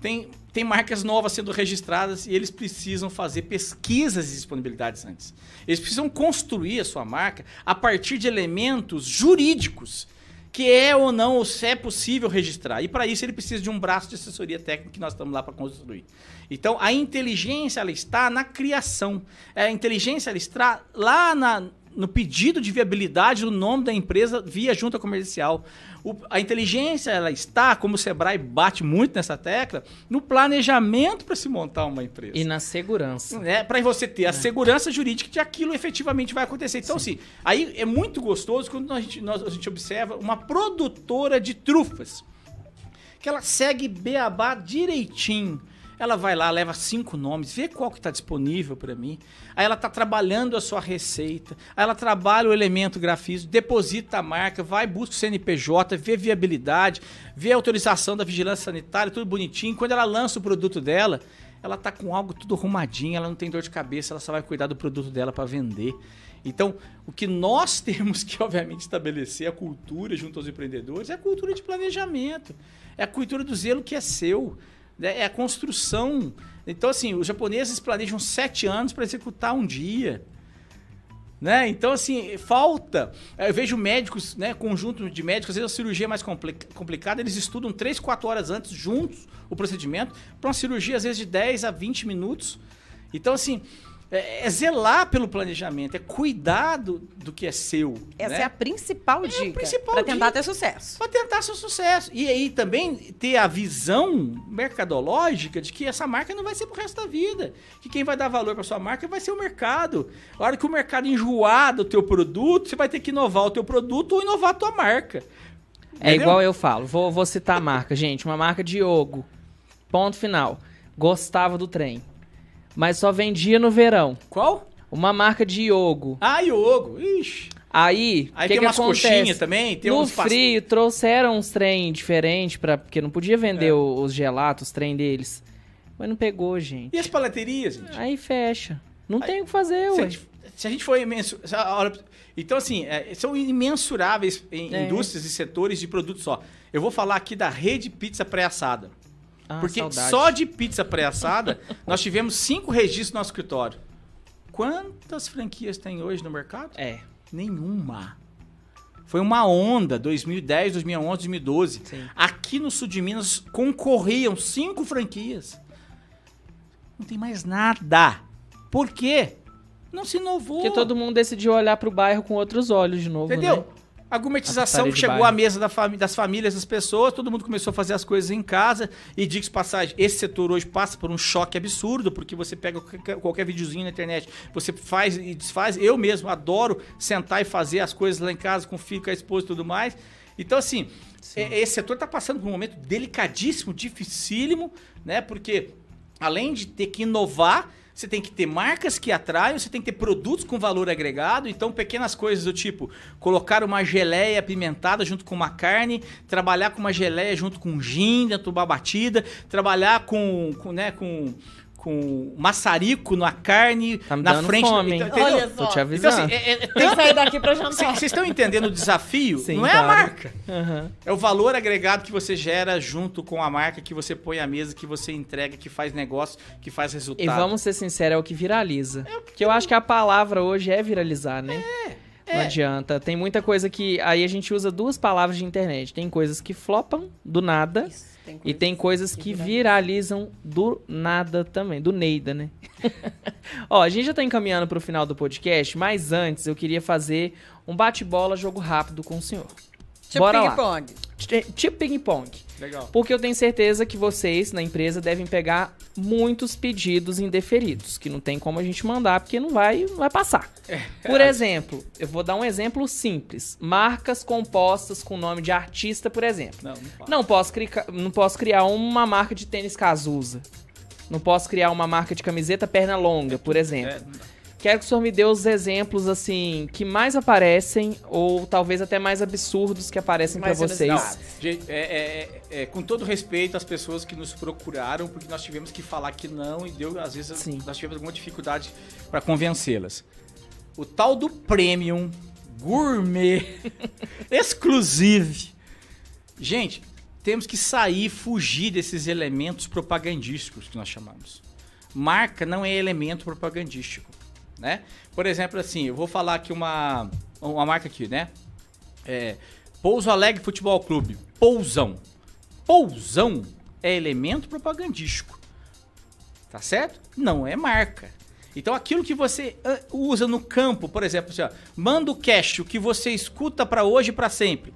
tem, tem marcas novas sendo registradas e eles precisam fazer pesquisas de disponibilidades antes. Eles precisam construir a sua marca a partir de elementos jurídicos que é ou não, ou se é possível registrar. E para isso ele precisa de um braço de assessoria técnica que nós estamos lá para construir. Então a inteligência ela está na criação. A inteligência ela está lá na, no pedido de viabilidade do nome da empresa via junta comercial. O- a inteligência ela está, como o Sebrae bate muito nessa tecla, no planejamento para se montar uma empresa E na segurança. né, para você ter a segurança jurídica de que aquilo efetivamente vai acontecer. Então, assim, aí é muito gostoso quando a gente, nós- a gente observa uma produtora de trufas, que ela segue beabá direitinho. Ela vai lá, leva cinco nomes, vê qual que está disponível para mim. Aí ela está trabalhando a sua receita. Aí ela trabalha o elemento grafismo, deposita a marca, vai, busca o CNPJ, vê viabilidade, vê a autorização da vigilância sanitária, tudo bonitinho. Quando ela lança o produto dela, ela tá com algo tudo arrumadinho, ela não tem dor de cabeça, ela só vai cuidar do produto dela para vender. Então, o que nós temos que, obviamente, estabelecer a cultura junto aos empreendedores é a cultura de planejamento, é a cultura do zelo que é seu, né? é a construção. Então, assim, os japoneses planejam sete anos para executar um dia. Né? Então, assim, falta. Eu vejo médicos, né? Conjunto de médicos, às vezes a cirurgia é mais compli- complicada, eles estudam 3, 4 horas antes, juntos, o procedimento, para uma cirurgia, às vezes, de 10 a 20 minutos. Então, assim, É, é zelar pelo planejamento, é cuidar do, que é seu. Essa né? é a principal dica principal para tentar dica. ter sucesso. Para tentar seu sucesso. E aí também ter a visão mercadológica de que essa marca não vai ser pro resto da vida. Que quem vai dar valor para sua marca vai ser o mercado. A hora que o mercado enjoar do teu produto, você vai ter que inovar o teu produto ou inovar a tua marca. É Entendeu? igual eu falo, vou, vou citar a marca, gente. Uma marca de Yogo. Ponto final. Gostava do trem. Mas só vendia no verão. Qual? Uma marca de Yogo. Ah, Iogo. Ixi. Aí, Aí que tem que umas acontece? coxinhas também, tem no uns frio, trouxeram uns trem diferentes, pra, porque não podia vender É. os gelatos, os trem deles. Mas não pegou, gente. E as paleterias, gente? Aí fecha. Não Aí- tem o que fazer, Se a ué. gente, se a gente for imenso, a então assim, é, são imensuráveis em É. indústrias e setores de produtos só. Eu vou falar aqui da rede pizza pré-assada. Ah, porque saudade. só de pizza pré-assada, nós tivemos cinco registros no nosso escritório. Quantas franquias tem hoje no mercado? É, Nenhuma. Foi uma onda, 2010, 2011, 2012. sim. Aqui no sul de Minas concorriam cinco franquias. Não tem mais nada. Por quê? Não se inovou. Porque todo mundo decidiu olhar pro bairro com outros olhos de novo, Entendeu? né? A gourmetização que chegou bairro. à mesa da fami- das famílias, das pessoas, todo mundo começou a fazer as coisas em casa. E de passagem, esse setor hoje passa por um choque absurdo, porque você pega qualquer, qualquer videozinho na internet, você faz e desfaz. Eu mesmo adoro sentar e fazer as coisas lá em casa com o filho, com a esposa e tudo mais. Então, assim, é- esse setor está passando por um momento delicadíssimo, dificílimo, né? Porque além de ter que inovar, você tem que ter marcas que atraiam, você tem que ter produtos com valor agregado. Então, pequenas coisas do tipo colocar uma geleia apimentada junto com uma carne, trabalhar com uma geleia junto com gin dentro de uma batida, trabalhar com, com, né, com, com maçarico na carne, Tá me na dando frente. fome, entendeu? Olha Tô te Então, avisando. assim, é, é, Tem que sair daqui pra jantar. Vocês estão entendendo o desafio? Sim, não é a claro. marca. Aham. É o valor agregado que você gera junto com a marca que você põe à mesa, que você entrega, que faz negócio, que faz resultado. E vamos ser sinceros, é o que viraliza. Porque eu acho que a palavra hoje é viralizar, né? Não é. adianta. Tem muita coisa que. Aí a gente usa duas palavras de internet. Tem coisas que flopam do nada. Isso, E tem coisas que viralizam do nada também, do Neida, né? Ó, a gente já tá encaminhando pro final do podcast, mas antes eu queria fazer um bate-bola jogo rápido com o senhor. Tipo Bora ping-pong. Ti- Tipo ping-pong. Legal. Porque eu tenho certeza que vocês, na empresa, devem pegar muitos pedidos indeferidos, que não tem como a gente mandar, porque não vai, não vai passar. Por exemplo, eu vou dar um exemplo simples. Marcas compostas com nome de artista, por exemplo. Não, não. Não posso, criar, não posso criar uma marca de tênis Cazuza. Não posso criar uma marca de camiseta perna longa, por exemplo. É. Quero que o senhor me dê os exemplos, assim, que mais aparecem, ou talvez até mais absurdos que aparecem Mais vocês. inusitados. Gente, é, é- é- é, com todo respeito às pessoas que nos procuraram, porque nós tivemos que falar que não e deu, às vezes, Sim. nós tivemos alguma dificuldade para convencê-las. O tal do premium, gourmet, exclusive. Gente, temos que sair, fugir desses elementos propagandísticos que nós chamamos. Marca não é elemento propagandístico, né? Por exemplo, assim, eu vou falar aqui uma, uma marca aqui, né? É, Pouso Alegre Futebol Clube. Pousão. Pousão é elemento propagandístico. Tá certo? Não é marca. Então aquilo que você ah, usa no campo, por exemplo, assim, ó, manda o cash, o que você escuta pra hoje e pra sempre.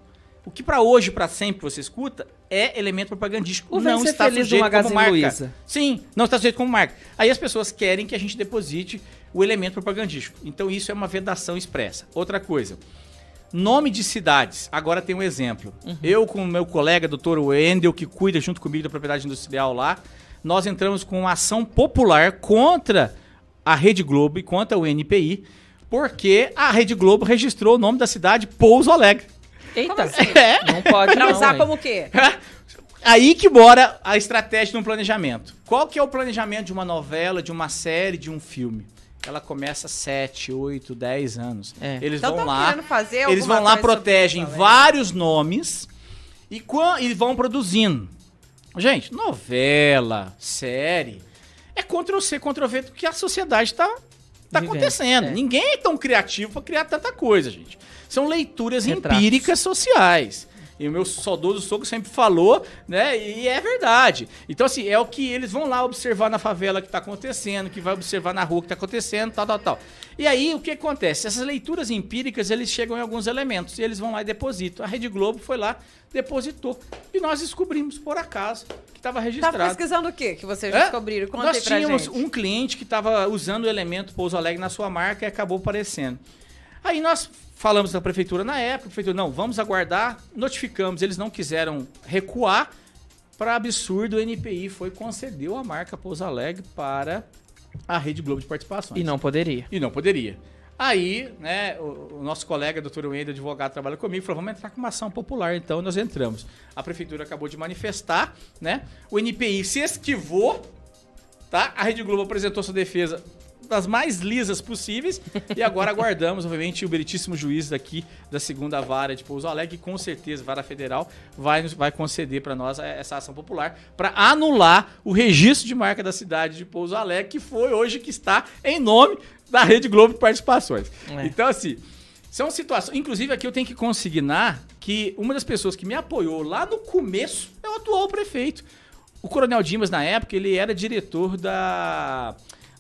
O que pra hoje pra sempre você escuta é elemento propagandístico. O não está Feliz sujeito como marca. Luiza. Sim, não está sujeito como marca. Aí as pessoas querem que a gente deposite o elemento propagandístico. Então isso é uma vedação expressa. Outra coisa, nome de cidades. Agora tem um exemplo. Eu com o meu colega, doutor Wendel, que cuida junto comigo da propriedade industrial lá, nós entramos com uma ação popular contra a Rede Globo e contra o NPI, porque a Rede Globo registrou o nome da cidade Pouso Alegre. Eita, assim? É. não pode Pra não, usar ué. como o quê? Aí que mora a estratégia de um planejamento. Qual que é o planejamento de uma novela, de uma série, de um filme? Ela começa 7, 8, 10 anos. É. Eles Então vão lá, eles vão lá, protegem isso, né? vários nomes e, e vão produzindo. Gente, novela, série, é Ctrl-C, Ctrl-V do que a sociedade está tá Vivendo, acontecendo. é. Ninguém é tão criativo para criar tanta coisa, gente. São leituras Retratos. empíricas sociais. E o meu saudoso sogro sempre falou, né? E é verdade. Então, assim, é o que eles vão lá observar na favela que está acontecendo, que vai observar na rua que está acontecendo, tal, tal, tal. E aí, o que acontece? Essas leituras empíricas, eles chegam em alguns elementos e eles vão lá e depositam. A Rede Globo foi lá, depositou. E nós descobrimos, por acaso, que estava registrado. Tava pesquisando o quê que vocês É? descobriram? Conta Nós tínhamos gente. um cliente que estava usando o elemento Pouso Alegre na sua marca e acabou aparecendo. Aí nós falamos da prefeitura na época, a prefeitura, não, vamos aguardar, notificamos, eles não quiseram recuar. Para absurdo, o NPI foi concedeu a marca Pouso Alegre para a Rede Globo de Participações. E não poderia. E não poderia. Aí, né, o, o nosso colega, doutor Wendel, advogado, trabalha comigo, falou, vamos entrar com uma ação popular, então nós entramos. A prefeitura acabou de manifestar, né, o NPI se esquivou, tá? A Rede Globo apresentou sua defesa das mais lisas possíveis e agora aguardamos, obviamente, o meritíssimo juiz daqui da segunda vara de Pouso Alegre, que com certeza, vara federal, vai, vai conceder para nós essa ação popular para anular o registro de marca da cidade de Pouso Alegre, que foi hoje que está em nome da Rede Globo de Participações. É. Então, assim, são situações. Inclusive, aqui eu tenho que consignar que uma das pessoas que me apoiou lá no começo é o atual prefeito. O Coronel Dimas, na época, ele era diretor da,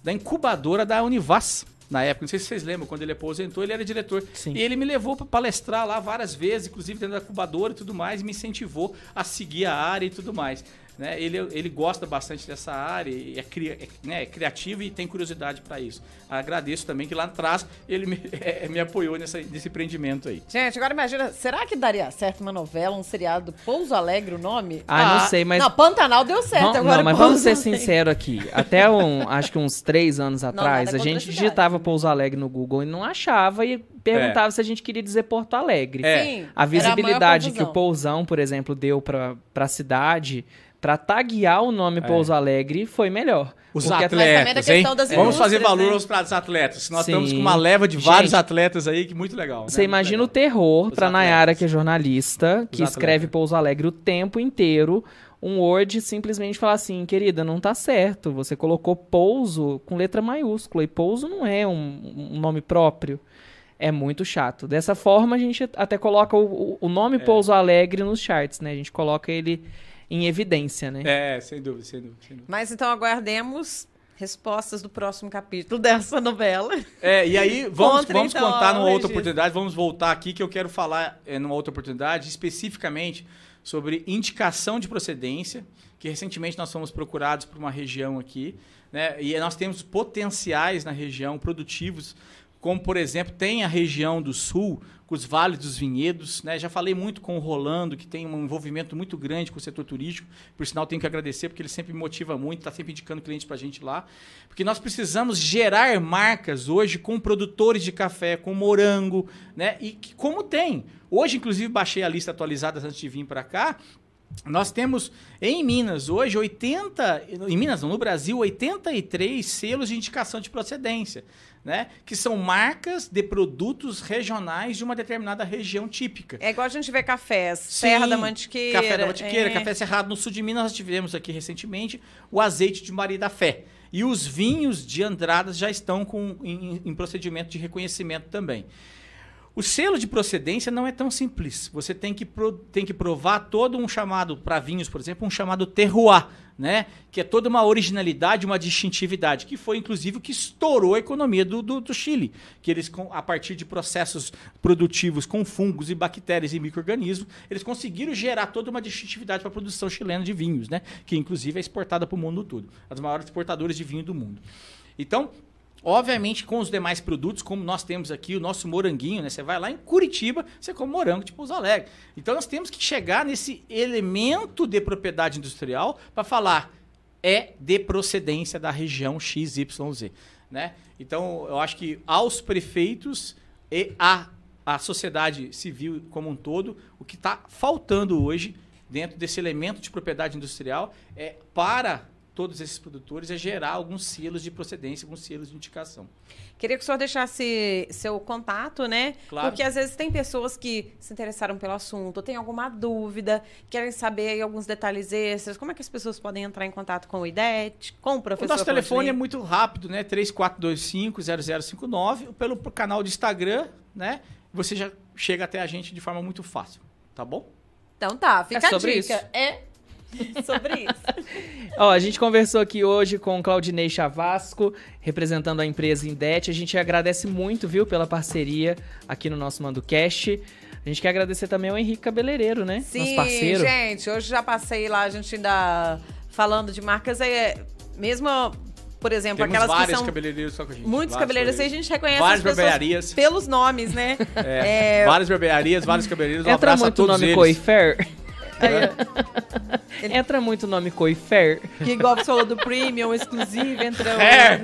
da incubadora da Univas. Na época, não sei se vocês lembram, quando ele aposentou, ele era diretor. Sim. E ele me levou para palestrar lá várias vezes, inclusive dentro da incubadora e tudo mais, e me incentivou a seguir a área e tudo mais. Né? Ele, ele gosta bastante dessa área, e é, cri- é, né, é criativo e tem curiosidade para isso. Agradeço também que lá atrás ele me, eh, me apoiou nessa, nesse empreendimento aí. Gente, agora imagina, será que daria certo uma novela, um seriado Pouso Alegre o nome? Ah, Ah, não sei, mas. Não, Pantanal deu certo, Vam- agora não, mas Pouso vamos ser Alegre. sinceros aqui. Até um, acho que uns três anos atrás, nada a gente a cidade, digitava né? Pouso Alegre no Google e não achava e perguntava se a gente queria dizer Porto Alegre. É. Sim, A era visibilidade maior que o. Pousão, por exemplo, deu pra, pra cidade, pra taguear o nome Pouso Alegre, foi melhor. Os atletas, hein? questão das Vamos fazer valor né? aos pratos atletas. Nós Sim. estamos com uma leva de vários Gente, atletas aí, que muito legal. né? Você Muito imagina legal. o terror atletas. Nayara, que é jornalista, que Os escreve atletas. Pouso Alegre o tempo inteiro, um Word simplesmente falar assim, querida, não tá certo. Você colocou Pouso com letra maiúscula, e Pouso não é um, um nome próprio. É muito chato. Dessa forma, a gente até coloca o, o- o É. nome Pouso Alegre nos charts, né? A gente coloca ele em evidência, né? É, sem dúvida, sem dúvida. Sem dúvida. Mas então aguardemos respostas do próximo capítulo dessa novela. É, e aí vamos, Contra, vamos então, contar numa outra oportunidade, vamos voltar aqui que eu quero falar é, numa outra oportunidade, especificamente sobre indicação de procedência, que recentemente nós fomos procurados por uma região aqui, né? E nós temos potenciais na região produtivos, como por exemplo, tem a região do sul, com os vales dos vinhedos, né? Já falei muito com o Rolando, que tem um envolvimento muito grande com o setor turístico. Por sinal, tenho que agradecer, porque ele sempre motiva muito, está sempre indicando cliente para a gente lá. Porque nós precisamos gerar marcas hoje com produtores de café, com morango, né? E que, como tem. Hoje, inclusive, baixei a lista atualizada antes de vir para cá. Nós temos em Minas hoje 80, em Minas não, no Brasil, 83 selos de indicação de procedência, né? Que são marcas de produtos regionais de uma determinada região típica. É igual a gente vê cafés, Sim, Serra da Mantiqueira. Café da Mantiqueira, é. Café Cerrado. No sul de Minas nós tivemos aqui recentemente o azeite de Maria da Fé. E os vinhos de Andradas já estão com, em, em procedimento de reconhecimento também. O selo de procedência não é tão simples. Você tem que, pro- tem que provar todo um chamado, para vinhos, por exemplo, um chamado terroir, né? Que é toda uma originalidade, uma distintividade, que foi inclusive o que estourou a economia do, do, do Chile. Que eles, a partir de processos produtivos com fungos e bactérias e micro-organismos, eles conseguiram gerar toda uma distintividade para a produção chilena de vinhos, né? Que inclusive é exportada para o mundo todo. As maiores exportadoras de vinho do mundo. Então, Obviamente, com os demais produtos, como nós temos aqui o nosso moranguinho, né? Você vai lá em Curitiba, você come morango de Pouso Alegre. Então, nós temos que chegar nesse elemento de propriedade industrial para falar é de procedência da região XYZ, né? Então, eu acho que aos prefeitos e à, à sociedade civil como um todo, o que está faltando hoje dentro desse elemento de propriedade industrial é para todos esses produtores é gerar alguns selos de procedência, alguns selos de indicação. Queria que o senhor deixasse seu contato, né? Claro. Porque às vezes tem pessoas que se interessaram pelo assunto, tem alguma dúvida, querem saber aí alguns detalhes extras. Como é que as pessoas podem entrar em contato com o IDET, com o O professor? nosso telefone é muito rápido, né? 3425-0059, pelo canal de Instagram, né? Você já chega até a gente de forma muito fácil, tá bom? Então tá, fica É sobre a dica. isso. É sobre isso. Ó, a gente conversou aqui hoje com o Claudinei Chavasco, representando a empresa Indete. A gente agradece muito, viu, pela parceria aqui no nosso Mando Cast. A gente quer agradecer também ao Henrique Cabeleireiro, né? Sim, nosso parceiro. gente, hoje já passei lá, a gente ainda falando de marcas, é, mesmo, por exemplo, Temos aquelas que vários são cabeleireiros só com a gente. muitos cabeleireiros, aí a gente reconhece Várias as barbearias. pelos nomes, né? É, Várias barbearias, vários cabeleireiros. Um Entra abraço a muito o todos nome eles. Coifer. Ele- Entra muito o nome Coifer. Que igual você falou do premium, exclusivo, entrou. É.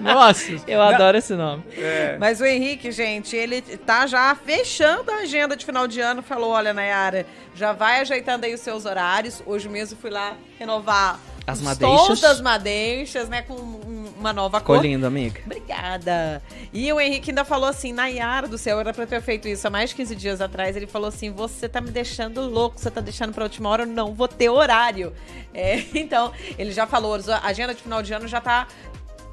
Nossa. Eu adoro esse nome. É. Mas o Henrique, gente, ele tá já fechando a agenda de final de ano. Falou: olha, Nayara, já vai ajeitando aí os seus horários. Hoje mesmo fui lá renovar As madeixas. tons das madeixas, né? Com um- uma nova Ficou cor. lindo, amiga. Obrigada. E o Henrique ainda falou assim, Nayara do céu, era pra ter feito isso há mais de 15 dias atrás. Ele falou assim, você tá me deixando louco, você tá deixando pra última hora, eu não vou ter horário. É, então, ele já falou, a agenda de final de ano já tá...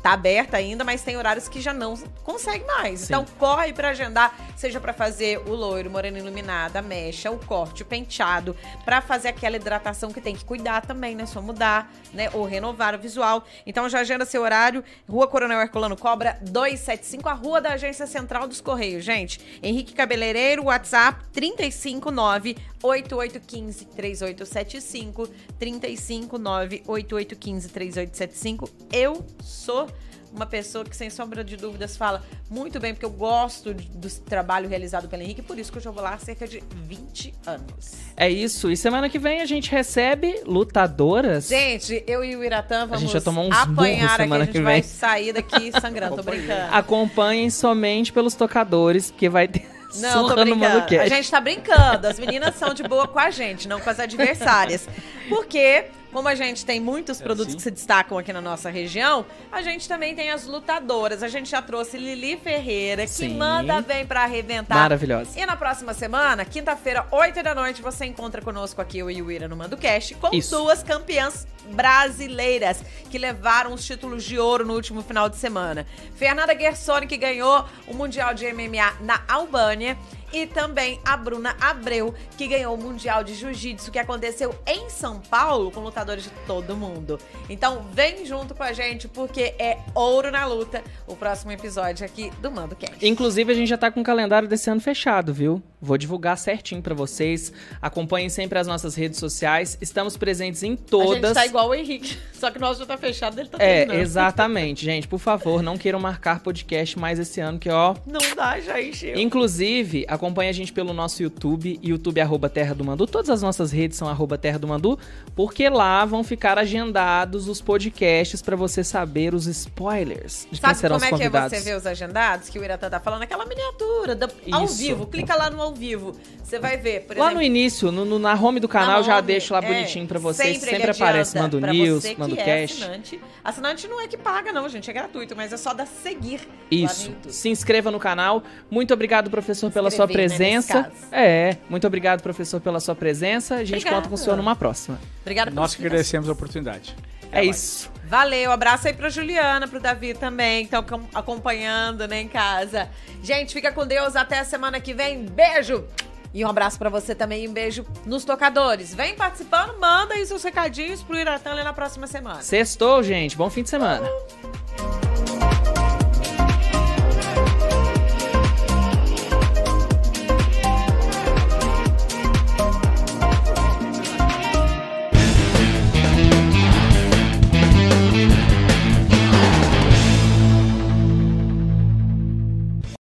Tá aberta ainda, mas tem horários que já não consegue mais. Sim. Então corre pra agendar, seja pra fazer o loiro, morena iluminada, a mecha, o corte, o penteado, pra fazer aquela hidratação que tem que cuidar também, né? Só mudar, né? Ou renovar o visual. Então já agenda seu horário. Rua Coronel Herculano Cobra 275, a rua da Agência Central dos Correios, gente. Henrique Cabeleireiro, WhatsApp 359 8815 3875 359 8815 3875. Eu sou uma pessoa que, sem sombra de dúvidas, fala muito bem, porque eu gosto do trabalho realizado pelo Henrique, por isso que eu já vou lá há cerca de 20 anos. É isso. E semana que vem a gente recebe lutadoras. Gente, eu e o Iratã vamos gente vai tomar uns apanhar aqui, semana a gente que vai vem. sair daqui sangrando, tô brincando. Acompanhem somente pelos tocadores, porque vai ter Não, tô brincando. A gente tá brincando. As meninas são de boa com a gente, não com as adversárias. Porque, como a gente tem muitos É produtos assim? que se destacam aqui na nossa região, a gente também tem as lutadoras. A gente já trouxe Lili Ferreira, que Sim. manda bem pra arrebentar. Maravilhosa. E na próxima semana, quinta-feira, 8 da noite, você encontra conosco aqui, o Ira, no Mando Cast, com Isso. duas campeãs brasileiras que levaram os títulos de ouro no último final de semana. Fernanda Gersoni, que ganhou o Mundial de MMA na Albânia. E também a Bruna Abreu, que ganhou o Mundial de Jiu-Jitsu, que aconteceu em São Paulo, com lutadores de todo mundo. Então, vem junto com a gente, porque é ouro na luta o próximo episódio aqui do Mando Cast. Inclusive, a gente já tá com o calendário desse ano fechado, viu? Vou divulgar certinho pra vocês. Acompanhem sempre as nossas redes sociais. Estamos presentes em A gente todas. tá igual o Henrique, só que o nosso já tá fechado, ele tá É, terminando. exatamente, gente. Por favor, não queiram marcar podcast mais esse ano, que ó. Não dá, já encheu. Inclusive, acompanhe a gente pelo nosso YouTube, YouTube arroba Terra do Mandu. Todas as nossas redes são arroba Terra do Mandu, porque lá vão ficar agendados os podcasts pra você saber os spoilers de quem Sabe serão como os é que é você ver os agendados? Que o Iratã tá falando aquela miniatura, ao vivo. Clica lá no ao vivo. Você vai ver, por Lá exemplo. no início, no, no- na home do canal, na eu já home, deixo lá é, bonitinho pra vocês. Sempre, Sempre, aparece Mando pra News, que Mando é Cast. Assinante. assinante não é que paga, não, gente. É gratuito, mas é só dar seguir Isso. Se inscreva no canal. Muito obrigado, professor, pela sua né, presença. caso. é, muito obrigado, professor, pela sua presença. A gente Obrigada. conta com o senhor numa próxima. Obrigada por Nós que agradecemos a oportunidade. É, nóis. isso. Valeu, abraço aí pra Juliana, pro Davi também, que estão acompanhando, né, em casa. Gente, fica com Deus, até a semana que vem. Beijo! E um abraço pra você também, um beijo nos tocadores. Vem participando, manda aí seus recadinhos pro Iratã ali na próxima semana. Sextou, gente. Bom fim de semana.